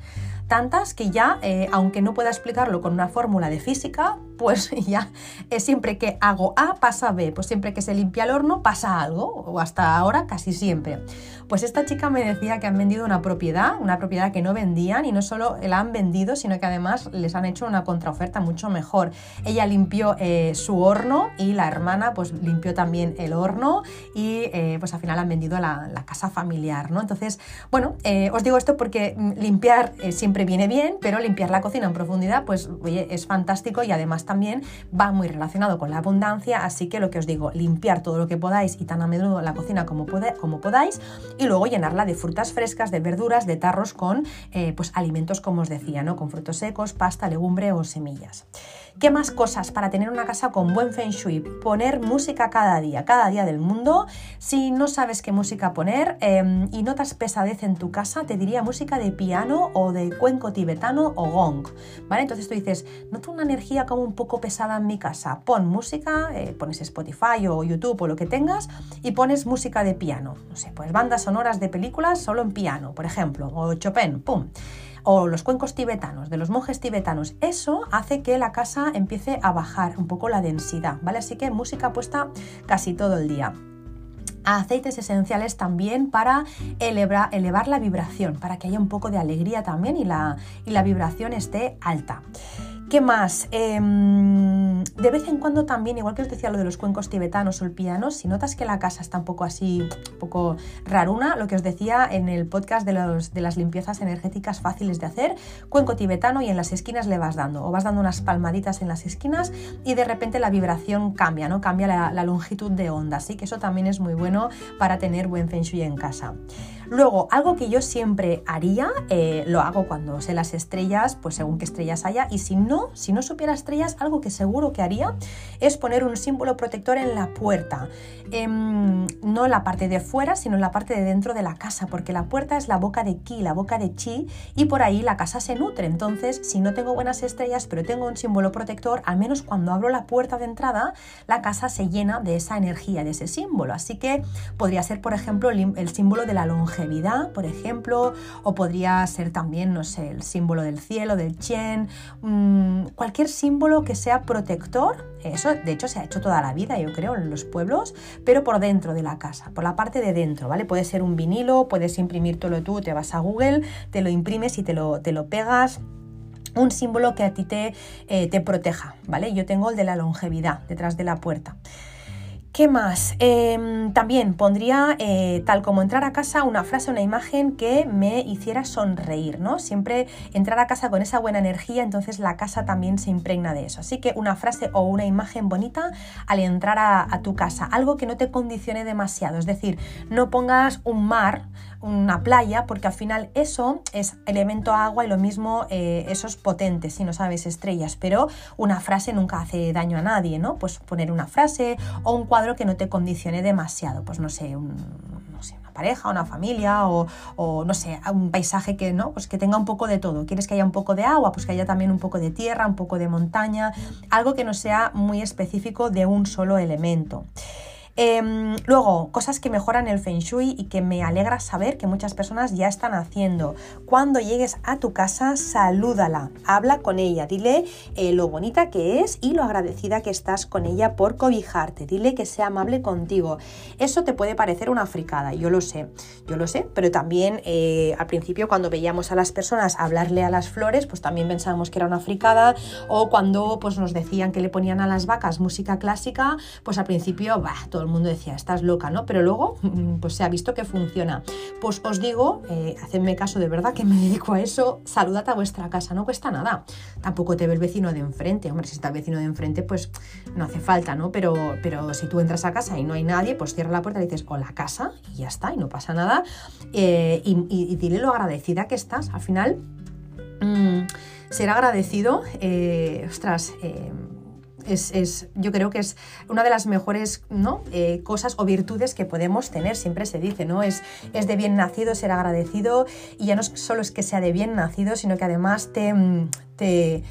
tantas que ya, eh, aunque no pueda explicarlo con una fórmula de física, pues ya es siempre que hago A pasa B, pues siempre que se limpia el horno pasa algo, o hasta ahora casi siempre. Pues esta chica me decía que han vendido una propiedad, una propiedad que no vendían y no solo la han vendido, sino que además les han hecho una contraoferta mucho mejor. Ella limpió eh, su horno y la hermana pues limpió también el horno y eh, pues al final han vendido la, casa familiar, ¿no? Entonces, bueno, eh, os digo esto porque mm, limpiar siempre viene bien, pero limpiar la cocina en profundidad pues oye, es fantástico y además también va muy relacionado con la abundancia, así que lo que os digo, limpiar todo lo que podáis y tan a menudo la cocina como, como podáis y luego llenarla de frutas frescas, de verduras, de tarros con eh, pues, alimentos como os decía, ¿no? con frutos secos, pasta, legumbre o semillas. ¿Qué más cosas para tener una casa con buen feng shui? Poner música cada día, cada día del mundo. Si no sabes qué música poner em, y notas pesadez en tu casa, te diría música de piano o de cuenco tibetano o gong. ¿Vale? Entonces tú dices, noto una energía como un poco pesada en mi casa. Pon música, eh, pones Spotify o YouTube o lo que tengas y pones música de piano. No sé, pues bandas sonoras de películas solo en piano, por ejemplo, o Chopin, ¡pum! O los cuencos tibetanos, de los monjes tibetanos, eso hace que la casa empiece a bajar un poco la densidad, ¿vale? Así que música puesta casi todo el día aceites esenciales también para elevar, la vibración, para que haya un poco de alegría también y la, y la vibración esté alta. ¿Qué más? Em, de vez en cuando también, igual que os decía lo de los cuencos tibetanos o el piano, si notas que la casa está un poco así, un poco raruna, lo que os decía en el podcast de, las limpiezas energéticas fáciles de hacer, cuenco tibetano y en las esquinas le vas dando, o vas dando unas palmaditas en las esquinas y de repente la vibración cambia, ¿no? Cambia la, longitud de onda, así que eso también es muy bueno para tener buen feng shui en casa. Luego, algo que yo siempre haría, eh, lo hago cuando sé las estrellas, pues según qué estrellas haya, y si no, si no supiera estrellas, algo que seguro que haría es poner un símbolo protector en la puerta. Em, no en la parte de fuera, sino en la parte de dentro de la casa, porque la puerta es la boca de ki, la boca de chi, y por ahí la casa se nutre. Entonces, si no tengo buenas estrellas, pero tengo un símbolo protector, al menos cuando abro la puerta de entrada, la casa se llena de esa energía, de ese símbolo. Así que podría ser, por ejemplo, el símbolo de la longevidad longevidad, por ejemplo, o podría ser también, no sé, el símbolo del cielo, del Chen, mm, cualquier símbolo que sea protector. Eso, de hecho, se ha hecho toda la vida, yo creo, en los pueblos, pero por dentro de la casa, por la parte de dentro, ¿vale? Puede ser un vinilo, puedes imprimírtelo tú, te vas a Google, te lo imprimes y te lo, te lo pegas un símbolo que a ti te, eh, te proteja, ¿vale? Yo tengo el de la longevidad detrás de la puerta. ¿Qué más? Em, también pondría, eh, tal como entrar a casa, una frase, una imagen que me hiciera sonreír, ¿no? Siempre entrar a casa con esa buena energía, entonces la casa también se impregna de eso. Así que una frase o una imagen bonita al entrar a tu casa, algo que no te condicione demasiado, es decir, no pongas un mar una playa, porque al final eso es elemento agua y lo mismo eh, eso es potente, si no sabes estrellas, pero una frase nunca hace daño a nadie, ¿no? Pues poner una frase o un cuadro que no te condicione demasiado, pues no sé, una pareja, una familia o, o, no sé, un paisaje que no, pues que tenga un poco de todo. ¿Quieres que haya un poco de agua? Pues que haya también un poco de tierra, un poco de montaña, algo que no sea muy específico de un solo elemento. Em, luego, cosas que mejoran el feng shui y que me alegra saber que muchas personas ya están haciendo. Cuando llegues a tu casa, salúdala, habla con ella, dile eh, lo bonita que es y lo agradecida que estás con ella por cobijarte, dile que sea amable contigo. Eso te puede parecer una fricada, yo lo sé, yo lo sé, pero también eh, al principio cuando veíamos a las personas hablarle a las flores, pues también pensábamos que era una fricada o cuando pues nos decían que le ponían a las vacas música clásica, pues al principio, bah, todo el mundo decía, estás loca, ¿no? Pero luego, pues se ha visto que funciona. Pues os digo, eh, hacedme caso de verdad que me dedico a eso, saludad a vuestra casa, no cuesta nada. Tampoco te ve el vecino de enfrente, hombre, si está el vecino de enfrente, pues no hace falta, ¿no? Pero, pero si tú entras a casa y no hay nadie, pues cierra la puerta y dices, hola casa, y ya está, y no pasa nada. Eh, y, dile lo agradecida que estás. Al final, mm, ser agradecido, eh, ostras, eh, es, yo creo que es una de las mejores ¿no? Eh, cosas o virtudes que podemos tener, siempre se dice, ¿no? Es, es de bien nacido ser agradecido y ya no solo es que sea de bien nacido, sino que además te, te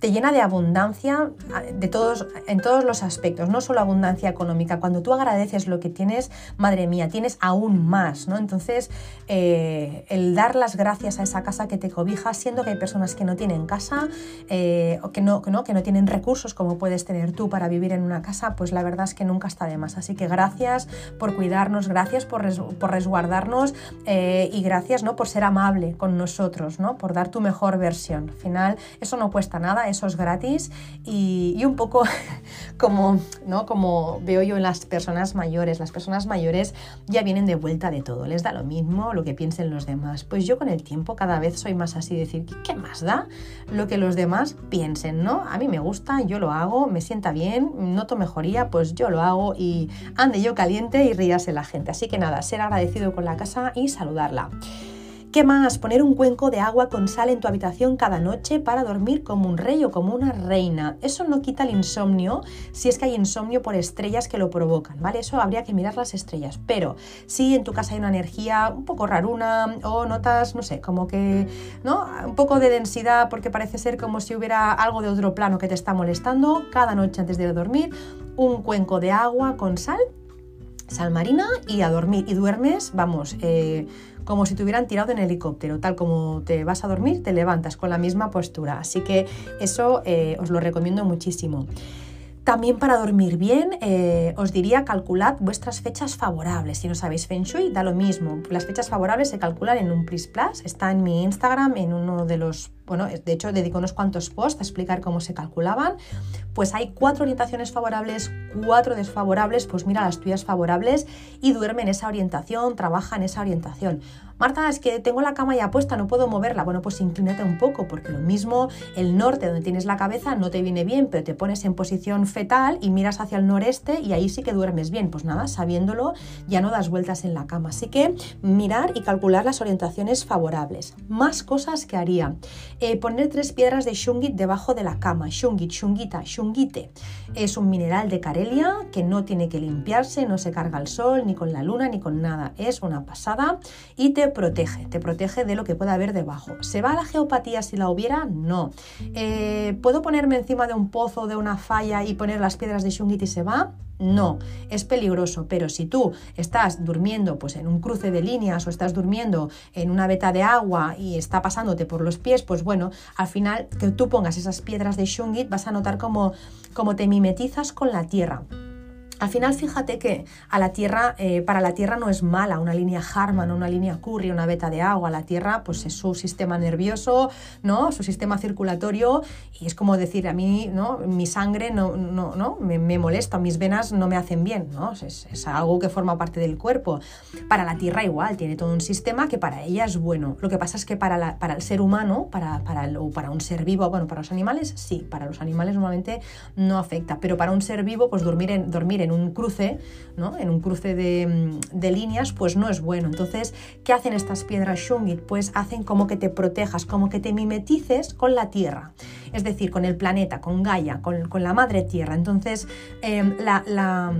te llena de abundancia de todos, en todos los aspectos, no solo abundancia económica. Cuando tú agradeces lo que tienes, madre mía, tienes aún más, ¿no? Entonces, eh, el dar las gracias a esa casa que te cobija, siendo que hay personas que no tienen casa eh, o que no, que no, que no tienen recursos como puedes tener tú para vivir en una casa, pues la verdad es que nunca está de más. Así que gracias por cuidarnos, gracias por, por resguardarnos eh, y gracias ¿no? por ser amable con nosotros, ¿no? por dar tu mejor versión. Al final, eso no cuesta nada eso es gratis y, un poco como, ¿no? como veo yo en las personas mayores. Las personas mayores ya vienen de vuelta de todo, les da lo mismo lo que piensen los demás. Pues yo con el tiempo cada vez soy más así, decir, ¿qué más da lo que los demás piensen? ¿no? A mí me gusta, yo lo hago, me sienta bien, noto mejoría, pues yo lo hago y ande yo caliente y ríase la gente. Así que nada, ser agradecido con la casa y saludarla. ¿Qué más? Poner un cuenco de agua con sal en tu habitación cada noche para dormir como un rey o como una reina. Eso no quita el insomnio si es que hay insomnio por estrellas que lo provocan, ¿vale? Eso habría que mirar las estrellas. Pero si en tu casa hay una energía un poco raruna o notas, no sé, como que, ¿no? Un poco de densidad porque parece ser como si hubiera algo de otro plano que te está molestando, cada noche antes de dormir, un cuenco de agua con sal sal marina y a dormir. Y duermes, vamos, eh, como si te hubieran tirado en helicóptero, tal como te vas a dormir, te levantas con la misma postura. Así que eso eh, os lo recomiendo muchísimo. También para dormir bien, eh, os diría calculad vuestras fechas favorables. Si no sabéis Feng Shui, da lo mismo. Las fechas favorables se calculan en un Pris Plus. Está en mi Instagram, en uno de los bueno, de hecho dedico unos cuantos posts a explicar cómo se calculaban, pues hay cuatro orientaciones favorables, cuatro desfavorables, pues mira las tuyas favorables y duerme en esa orientación, trabaja en esa orientación. Marta, es que tengo la cama ya puesta, no puedo moverla. Bueno, pues inclínate un poco, porque lo mismo el norte donde tienes la cabeza no te viene bien, pero te pones en posición fetal y miras hacia el noreste y ahí sí que duermes bien. Pues nada, sabiéndolo, ya no das vueltas en la cama. Así que mirar y calcular las orientaciones favorables. Más cosas que haría. Eh, poner tres piedras de shungit debajo de la cama. Shungit, shungita, shungite. Es un mineral de Carelia que no tiene que limpiarse, no se carga al sol, ni con la luna, ni con nada. Es una pasada y te protege, te protege de lo que pueda haber debajo. ¿Se va a la geopatía si la hubiera? No. Eh, ¿Puedo ponerme encima de un pozo, de una falla y poner las piedras de shungit y se va? No, es peligroso, pero si tú estás durmiendo pues, en un cruce de líneas o estás durmiendo en una veta de agua y está pasándote por los pies, pues bueno, al final que tú pongas esas piedras de shungit vas a notar como, como te mimetizas con la tierra. Al final, fíjate que a la Tierra, eh, para la Tierra no es mala una línea Harman, una línea Curry, una veta de agua. La Tierra, pues es su sistema nervioso, ¿no? Su sistema circulatorio, y es como decir, a mí, ¿no? Mi sangre no, no, no me, molesta, mis venas no me hacen bien, ¿no? Es, algo que forma parte del cuerpo. Para la Tierra igual, tiene todo un sistema que para ella es bueno. Lo que pasa es que para, para el ser humano, para, para, para un ser vivo, bueno, para los animales sí, para los animales normalmente no afecta, pero para un ser vivo, pues dormir en, dormir en un cruce, ¿no? en un cruce de, líneas, pues no es bueno. Entonces, ¿qué hacen estas piedras Shungit? Pues hacen como que te protejas, como que te mimetices con la Tierra, es decir, con el planeta, con Gaia, con, la madre Tierra. Entonces, em, la,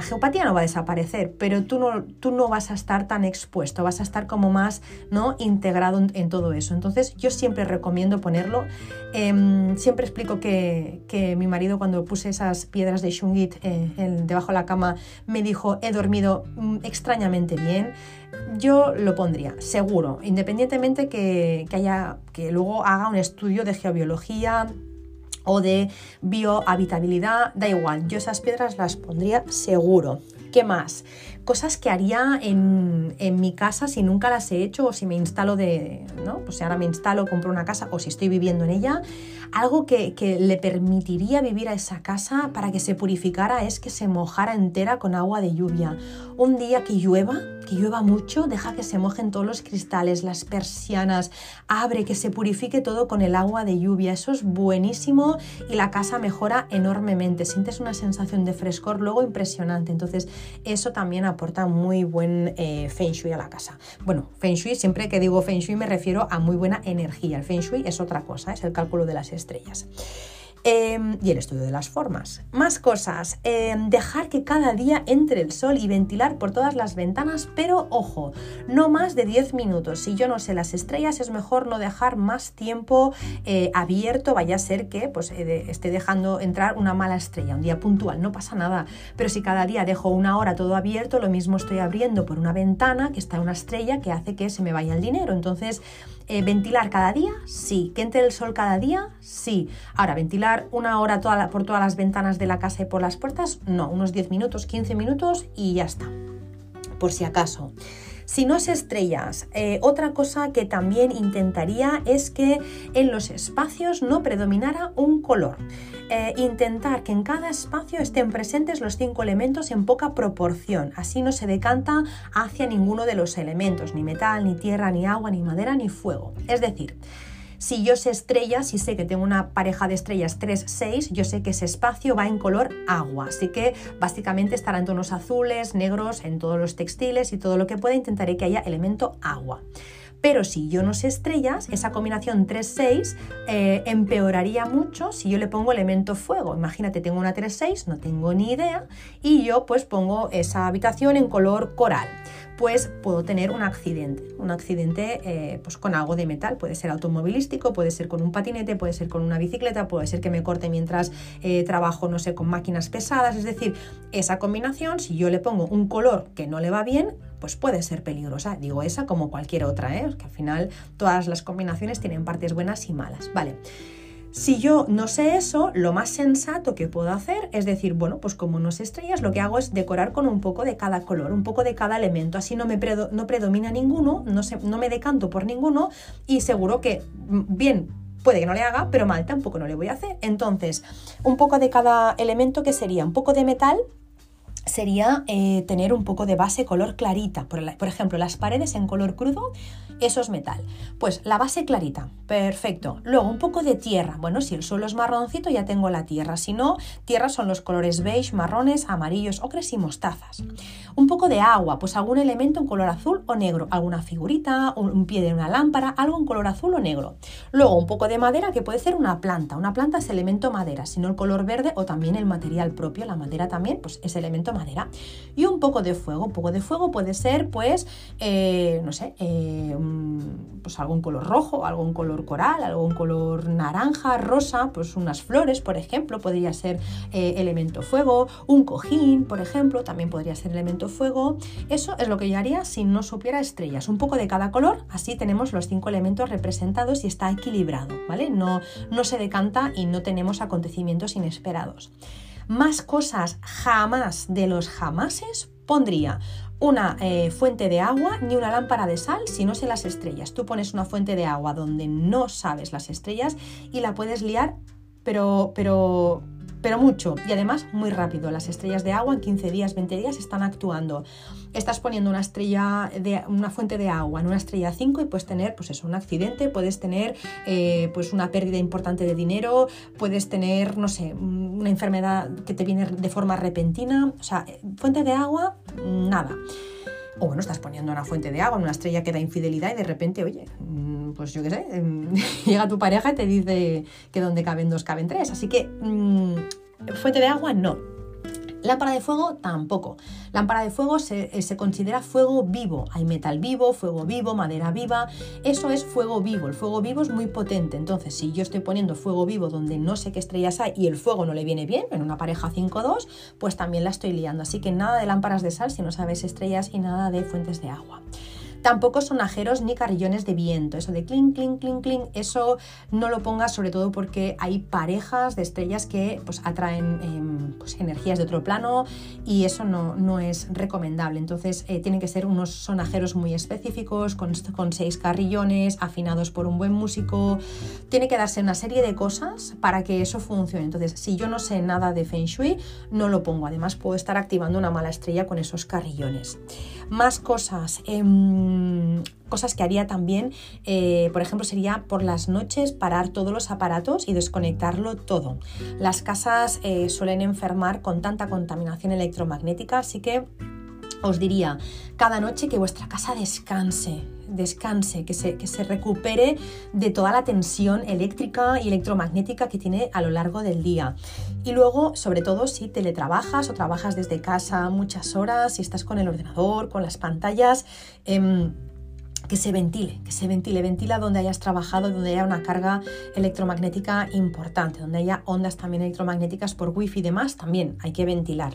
geopatía no va a desaparecer, pero tú no, tú no vas a estar tan expuesto, vas a estar como más ¿no? integrado en, todo eso. Entonces, yo siempre recomiendo ponerlo. Em, siempre explico que, mi marido cuando puse esas piedras de Shungit eh, debajo de la cama me dijo he dormido mm, extrañamente bien, yo lo pondría, seguro, independientemente que, que, haya, que luego haga un estudio de geobiología o de biohabitabilidad, da igual, yo esas piedras las pondría seguro. ¿Qué más? Cosas que haría en, mi casa si nunca las he hecho o si me instalo de, ¿no? Pues si ahora me instalo, compro una casa o si estoy viviendo en ella, algo que, que le permitiría vivir a esa casa para que se purificara es que se mojara entera con agua de lluvia. Un día que llueva, que llueva mucho, deja que se mojen todos los cristales, las persianas, abre, que se purifique todo con el agua de lluvia. Eso es buenísimo y la casa mejora enormemente. Sientes una sensación de frescor luego impresionante. Entonces, eso también aporta muy buen eh, feng shui a la casa. Bueno, feng shui, siempre que digo feng shui me refiero a muy buena energía. El feng shui es otra cosa, es el cálculo de las estrellas. Em, y el estudio de las formas. Más cosas. Em, dejar que cada día entre el sol y ventilar por todas las ventanas, pero ojo, no más de 10 minutos. Si yo no sé las estrellas, es mejor no dejar más tiempo eh, abierto. Vaya a ser que pues, eh, esté dejando entrar una mala estrella, un día puntual, no pasa nada. Pero si cada día dejo una hora todo abierto, lo mismo estoy abriendo por una ventana que está una estrella que hace que se me vaya el dinero. Entonces, eh, ¿Ventilar cada día? Sí. ¿Que entre el sol cada día? Sí. Ahora, ¿ventilar una hora por todas las ventanas de la casa y por las puertas? No, unos 10 minutos, 15 minutos y ya está. Por si acaso. Si no es estrellas, eh, otra cosa que también intentaría es que en los espacios no predominara un color. Eh, intentar que en cada espacio estén presentes los cinco elementos en poca proporción. Así no se decanta hacia ninguno de los elementos, ni metal, ni tierra, ni agua, ni madera, ni fuego. Es decir, si yo sé estrellas, si sé que tengo una pareja de estrellas 3, 6, yo sé que ese espacio va en color agua. Así que básicamente estará en tonos azules, negros, en todos los textiles y todo lo que pueda. Intentaré que haya elemento agua. Pero si yo no sé estrellas, esa combinación 3-6 eh, empeoraría mucho si yo le pongo elemento fuego. Imagínate, tengo una 3-6, no tengo ni idea, y yo pues pongo esa habitación en color coral pues puedo tener un accidente, un accidente eh, pues con algo de metal, puede ser automovilístico, puede ser con un patinete, puede ser con una bicicleta, puede ser que me corte mientras eh, trabajo, no sé, con máquinas pesadas, es decir, esa combinación, si yo le pongo un color que no le va bien, pues puede ser peligrosa. Digo esa como cualquier otra, ¿eh? que al final todas las combinaciones tienen partes buenas y malas. Vale. Si yo no sé eso, lo más sensato que puedo hacer es decir, bueno, pues como no sé estrellas, lo que hago es decorar con un poco de cada color, un poco de cada elemento, así no me no predomina ninguno, no, no me decanto por ninguno y seguro que mm, bien puede que no le haga, pero mal tampoco no le voy a hacer. Entonces, un poco de cada elemento que sería un poco de metal, sería eh, tener un poco de base color clarita. Por, ejemplo, las paredes en color crudo, eso es metal. Pues la base clarita, perfecto. Luego un poco de tierra. Bueno, si el suelo es marroncito ya tengo la tierra. Si no, tierra son los colores beige, marrones, amarillos, ocres y mostazas. Un poco de agua, pues algún elemento en color azul o negro. Alguna figurita, un pie de una lámpara, algo en color azul o negro. Luego un poco de madera que puede ser una planta. Una planta es elemento madera, si no el color verde o también el material propio. La madera también pues, es elemento Y un poco de fuego. Un poco de fuego puede ser, pues, eh, no sé, eh, pues algún color rojo, algún color coral, algún color naranja, rosa, pues unas flores, por ejemplo, podría ser eh, elemento fuego. Un cojín, por ejemplo, también podría ser elemento fuego. Eso es lo que yo haría si no supiera estrellas. Un poco de cada color, así tenemos los cinco elementos representados y está equilibrado, ¿vale? No, no se decanta y no tenemos acontecimientos inesperados. Más cosas jamás de los jamases pondría una eh, fuente de agua ni una lámpara de sal si no sé las estrellas. Tú pones una fuente de agua donde no sabes las estrellas y la puedes liar, pero, pero pero mucho y además muy rápido. Las estrellas de agua en 15 días, 20 días están actuando. Estás poniendo una estrella de una fuente de agua en una estrella 5 y puedes tener pues eso, un accidente, puedes tener eh, pues una pérdida importante de dinero, puedes tener, no sé, una enfermedad que te viene de forma repentina. O sea, fuente de agua, nada. O bueno, estás poniendo una fuente de agua en una estrella que da infidelidad y de repente, oye, mm, pues yo qué sé, em, llega tu pareja y te dice que donde caben dos caben tres. Así que mm, fuente de agua no. Lámpara de fuego tampoco. Lámpara de fuego se, se, considera fuego vivo. Hay metal vivo, fuego vivo, madera viva. Eso es fuego vivo. El fuego vivo es muy potente. Entonces, si yo estoy poniendo fuego vivo donde no sé qué estrellas hay y el fuego no le viene bien, en una pareja 5-2, pues también la estoy liando. Así que nada de lámparas de sal si no sabes estrellas y nada de fuentes de agua. Tampoco sonajeros ni carrillones de viento. Eso de clink, clink, clink, clink, eso no lo pongas sobre todo porque hay parejas de estrellas que pues, atraen em, pues, energías de otro plano y eso no, no es recomendable. Entonces eh, tienen que ser unos sonajeros muy específicos, con, con seis carrillones, afinados por un buen músico. Tiene que darse una serie de cosas para que eso funcione. Entonces, si yo no sé nada de Feng Shui, no lo pongo. Además, puedo estar activando una mala estrella con esos carrillones. Más cosas. Em, cosas que haría también, eh, por ejemplo, sería por las noches parar todos los aparatos y desconectarlo todo. Las casas eh, suelen enfermar con tanta contaminación electromagnética, así que os diría cada noche que vuestra casa descanse, descanse, que se, que se recupere de toda la tensión eléctrica y electromagnética que tiene a lo largo del día. Y luego, sobre todo, si teletrabajas o trabajas desde casa muchas horas, si estás con el ordenador, con las pantallas, em, que se ventile, que se ventile, ventila donde hayas trabajado, donde haya una carga electromagnética importante, donde haya ondas también electromagnéticas por wifi y demás, también hay que ventilar.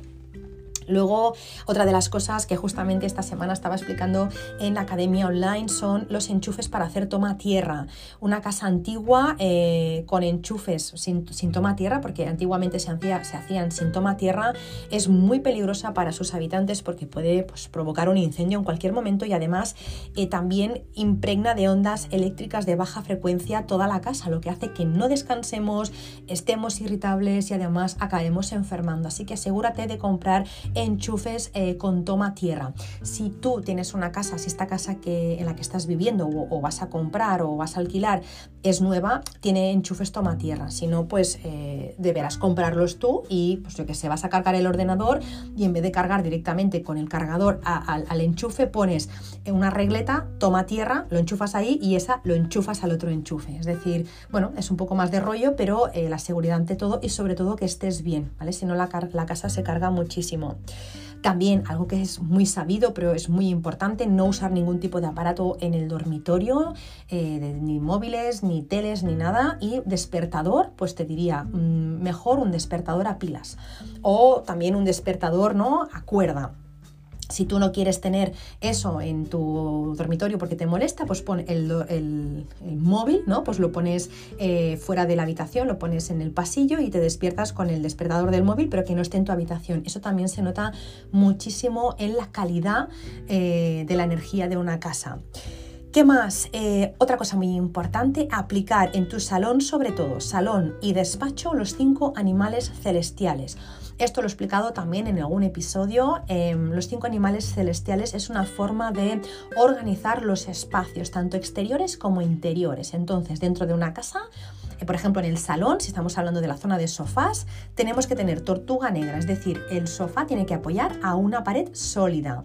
Luego, otra de las cosas que justamente esta semana estaba explicando en la academia online son los enchufes para hacer toma tierra. Una casa antigua eh, con enchufes sin, toma tierra, porque antiguamente se, se, hacían sin toma tierra, es muy peligrosa para sus habitantes porque puede pues, provocar un incendio en cualquier momento y además eh, también impregna de ondas eléctricas de baja frecuencia toda la casa, lo que hace que no descansemos, estemos irritables y además acabemos enfermando. Así que asegúrate de comprar enchufes eh, con toma tierra. Si tú tienes una casa, si esta casa que, en la que estás viviendo o, vas a comprar o vas a alquilar es nueva, tiene enchufes toma tierra. Si no, pues eh, deberás comprarlos tú y pues yo que sé, vas a cargar el ordenador y en vez de cargar directamente con el cargador al enchufe, pones una regleta, toma tierra, lo enchufas ahí y esa lo enchufas al otro enchufe. Es decir, bueno, es un poco más de rollo, pero eh, la seguridad ante todo y sobre todo que estés bien, ¿vale? Si no la, la casa se carga muchísimo. También algo que es muy sabido, pero es muy importante, no usar ningún tipo de aparato en el dormitorio, eh, ni móviles, ni teles, ni nada. Y despertador, pues te diría, mm, mejor un despertador a pilas. O también un despertador, ¿no? A cuerda. Si tú no quieres tener eso en tu dormitorio porque te molesta, pues pon el, móvil, ¿no? Pues lo pones eh, fuera de la habitación, lo pones en el pasillo y te despiertas con el despertador del móvil, pero que no esté en tu habitación. Eso también se nota muchísimo en la calidad eh, de la energía de una casa. ¿Qué más? Eh, otra cosa muy importante, aplicar en tu salón, sobre todo salón y despacho, los cinco animales celestiales. Esto lo he explicado también en algún episodio. Em, los cinco animales celestiales es una forma de organizar los espacios, tanto exteriores como interiores. Entonces, dentro de una casa eh, por ejemplo, en el salón, si estamos hablando de la zona de sofás, tenemos que tener tortuga negra, es decir, el sofá tiene que apoyar a una pared sólida.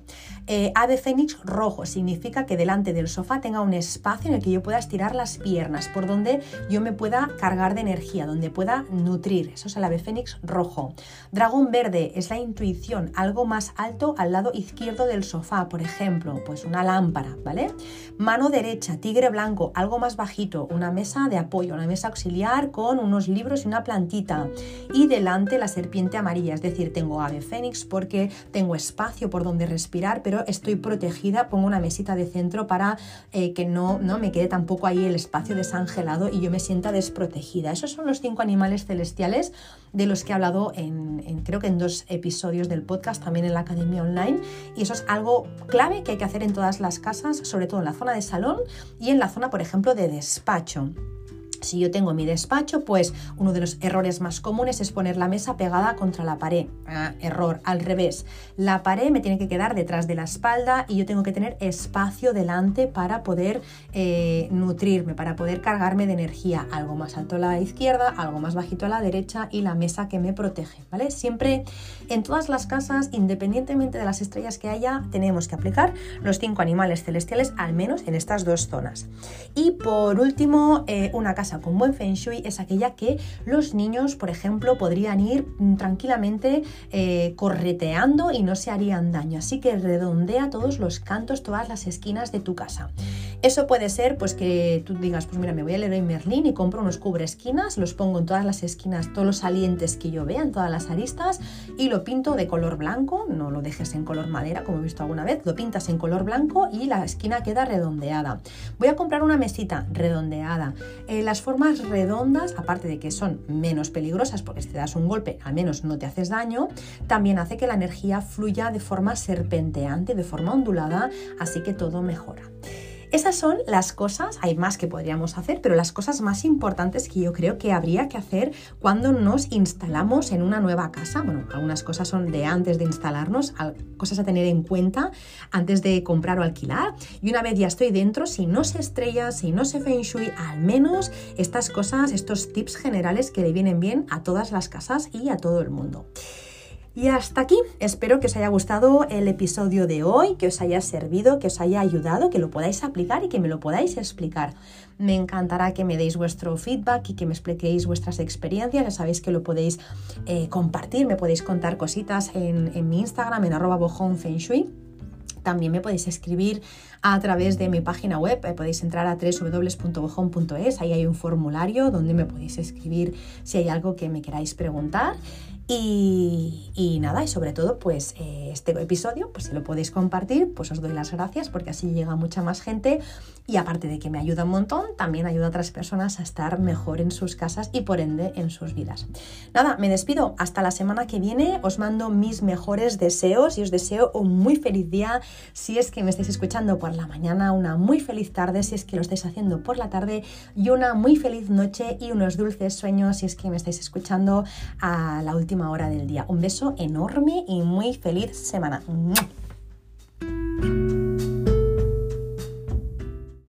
Eh, ave fénix rojo significa que delante del sofá tenga un espacio en el que yo pueda estirar las piernas, por donde yo me pueda cargar de energía, donde pueda nutrir. Eso es el ave fénix rojo. Dragón verde es la intuición, algo más alto al lado izquierdo del sofá, por ejemplo, pues una lámpara, ¿vale? Mano derecha, tigre blanco, algo más bajito, una mesa de apoyo, una mesa auxiliar con unos libros y una plantita. Y delante la serpiente amarilla, es decir, tengo ave fénix porque tengo espacio por donde respirar, pero estoy protegida, pongo una mesita de centro para eh, que no, no me quede tampoco ahí el espacio desangelado y yo me sienta desprotegida. Esos son los cinco animales celestiales de los que he hablado en, en, creo que en dos episodios del podcast, también en la academia online. Y eso es algo clave que hay que hacer en todas las casas, sobre todo en la zona de salón y en la zona, por ejemplo, de despacho. Si yo tengo mi despacho, pues uno de los errores más comunes es poner la mesa pegada contra la pared. Ah, error, al revés. La pared me tiene que quedar detrás de la espalda y yo tengo que tener espacio delante para poder eh, nutrirme, para poder cargarme de energía. Algo más alto a la izquierda, algo más bajito a la derecha y la mesa que me protege. ¿vale? Siempre en todas las casas, independientemente de las estrellas que haya, tenemos que aplicar los cinco animales celestiales, al menos en estas dos zonas. Y por último, eh, una casa con buen feng shui es aquella que los niños, por ejemplo, podrían ir tranquilamente eh, correteando y no se harían daño. Así que redondea todos los cantos, todas las esquinas de tu casa. Eso puede ser pues que tú digas, pues mira, me voy a Leroy Merlin y compro unos cubre esquinas, los pongo en todas las esquinas, todos los salientes que yo vea, en todas las aristas y lo pinto de color blanco, no lo dejes en color madera como he visto alguna vez, lo pintas en color blanco y la esquina queda redondeada. Voy a comprar una mesita redondeada. Eh, las formas redondas, aparte de que son menos peligrosas porque si te das un golpe al menos no te haces daño, también hace que la energía fluya de forma serpenteante, de forma ondulada, así que todo mejora. Esas son las cosas, hay más que podríamos hacer, pero las cosas más importantes que yo creo que habría que hacer cuando nos instalamos en una nueva casa. Bueno, algunas cosas son de antes de instalarnos, cosas a tener en cuenta antes de comprar o alquilar. Y una vez ya estoy dentro, si no se estrella, si no se feng shui, al menos estas cosas, estos tips generales que le vienen bien a todas las casas y a todo el mundo. Y hasta aquí, espero que os haya gustado el episodio de hoy, que os haya servido, que os haya ayudado, que lo podáis aplicar y que me lo podáis explicar. Me encantará que me deis vuestro feedback y que me expliquéis vuestras experiencias. Ya sabéis que lo podéis eh, compartir, me podéis contar cositas en, mi Instagram, en arroba Shui. También me podéis escribir a través de mi página web, eh, podéis entrar a www.bojón.es, ahí hay un formulario donde me podéis escribir si hay algo que me queráis preguntar. Y, nada, y sobre todo, pues eh, este episodio, pues si lo podéis compartir, pues os doy las gracias porque así llega mucha más gente y aparte de que me ayuda un montón, también ayuda a otras personas a estar mejor en sus casas y por ende en sus vidas. Nada, me despido. Hasta la semana que viene. Os mando mis mejores deseos y os deseo un muy feliz día si es que me estáis escuchando por la mañana, una muy feliz tarde si es que lo estáis haciendo por la tarde y una muy feliz noche y unos dulces sueños si es que me estáis escuchando a la hora del día. Un beso enorme y muy feliz semana.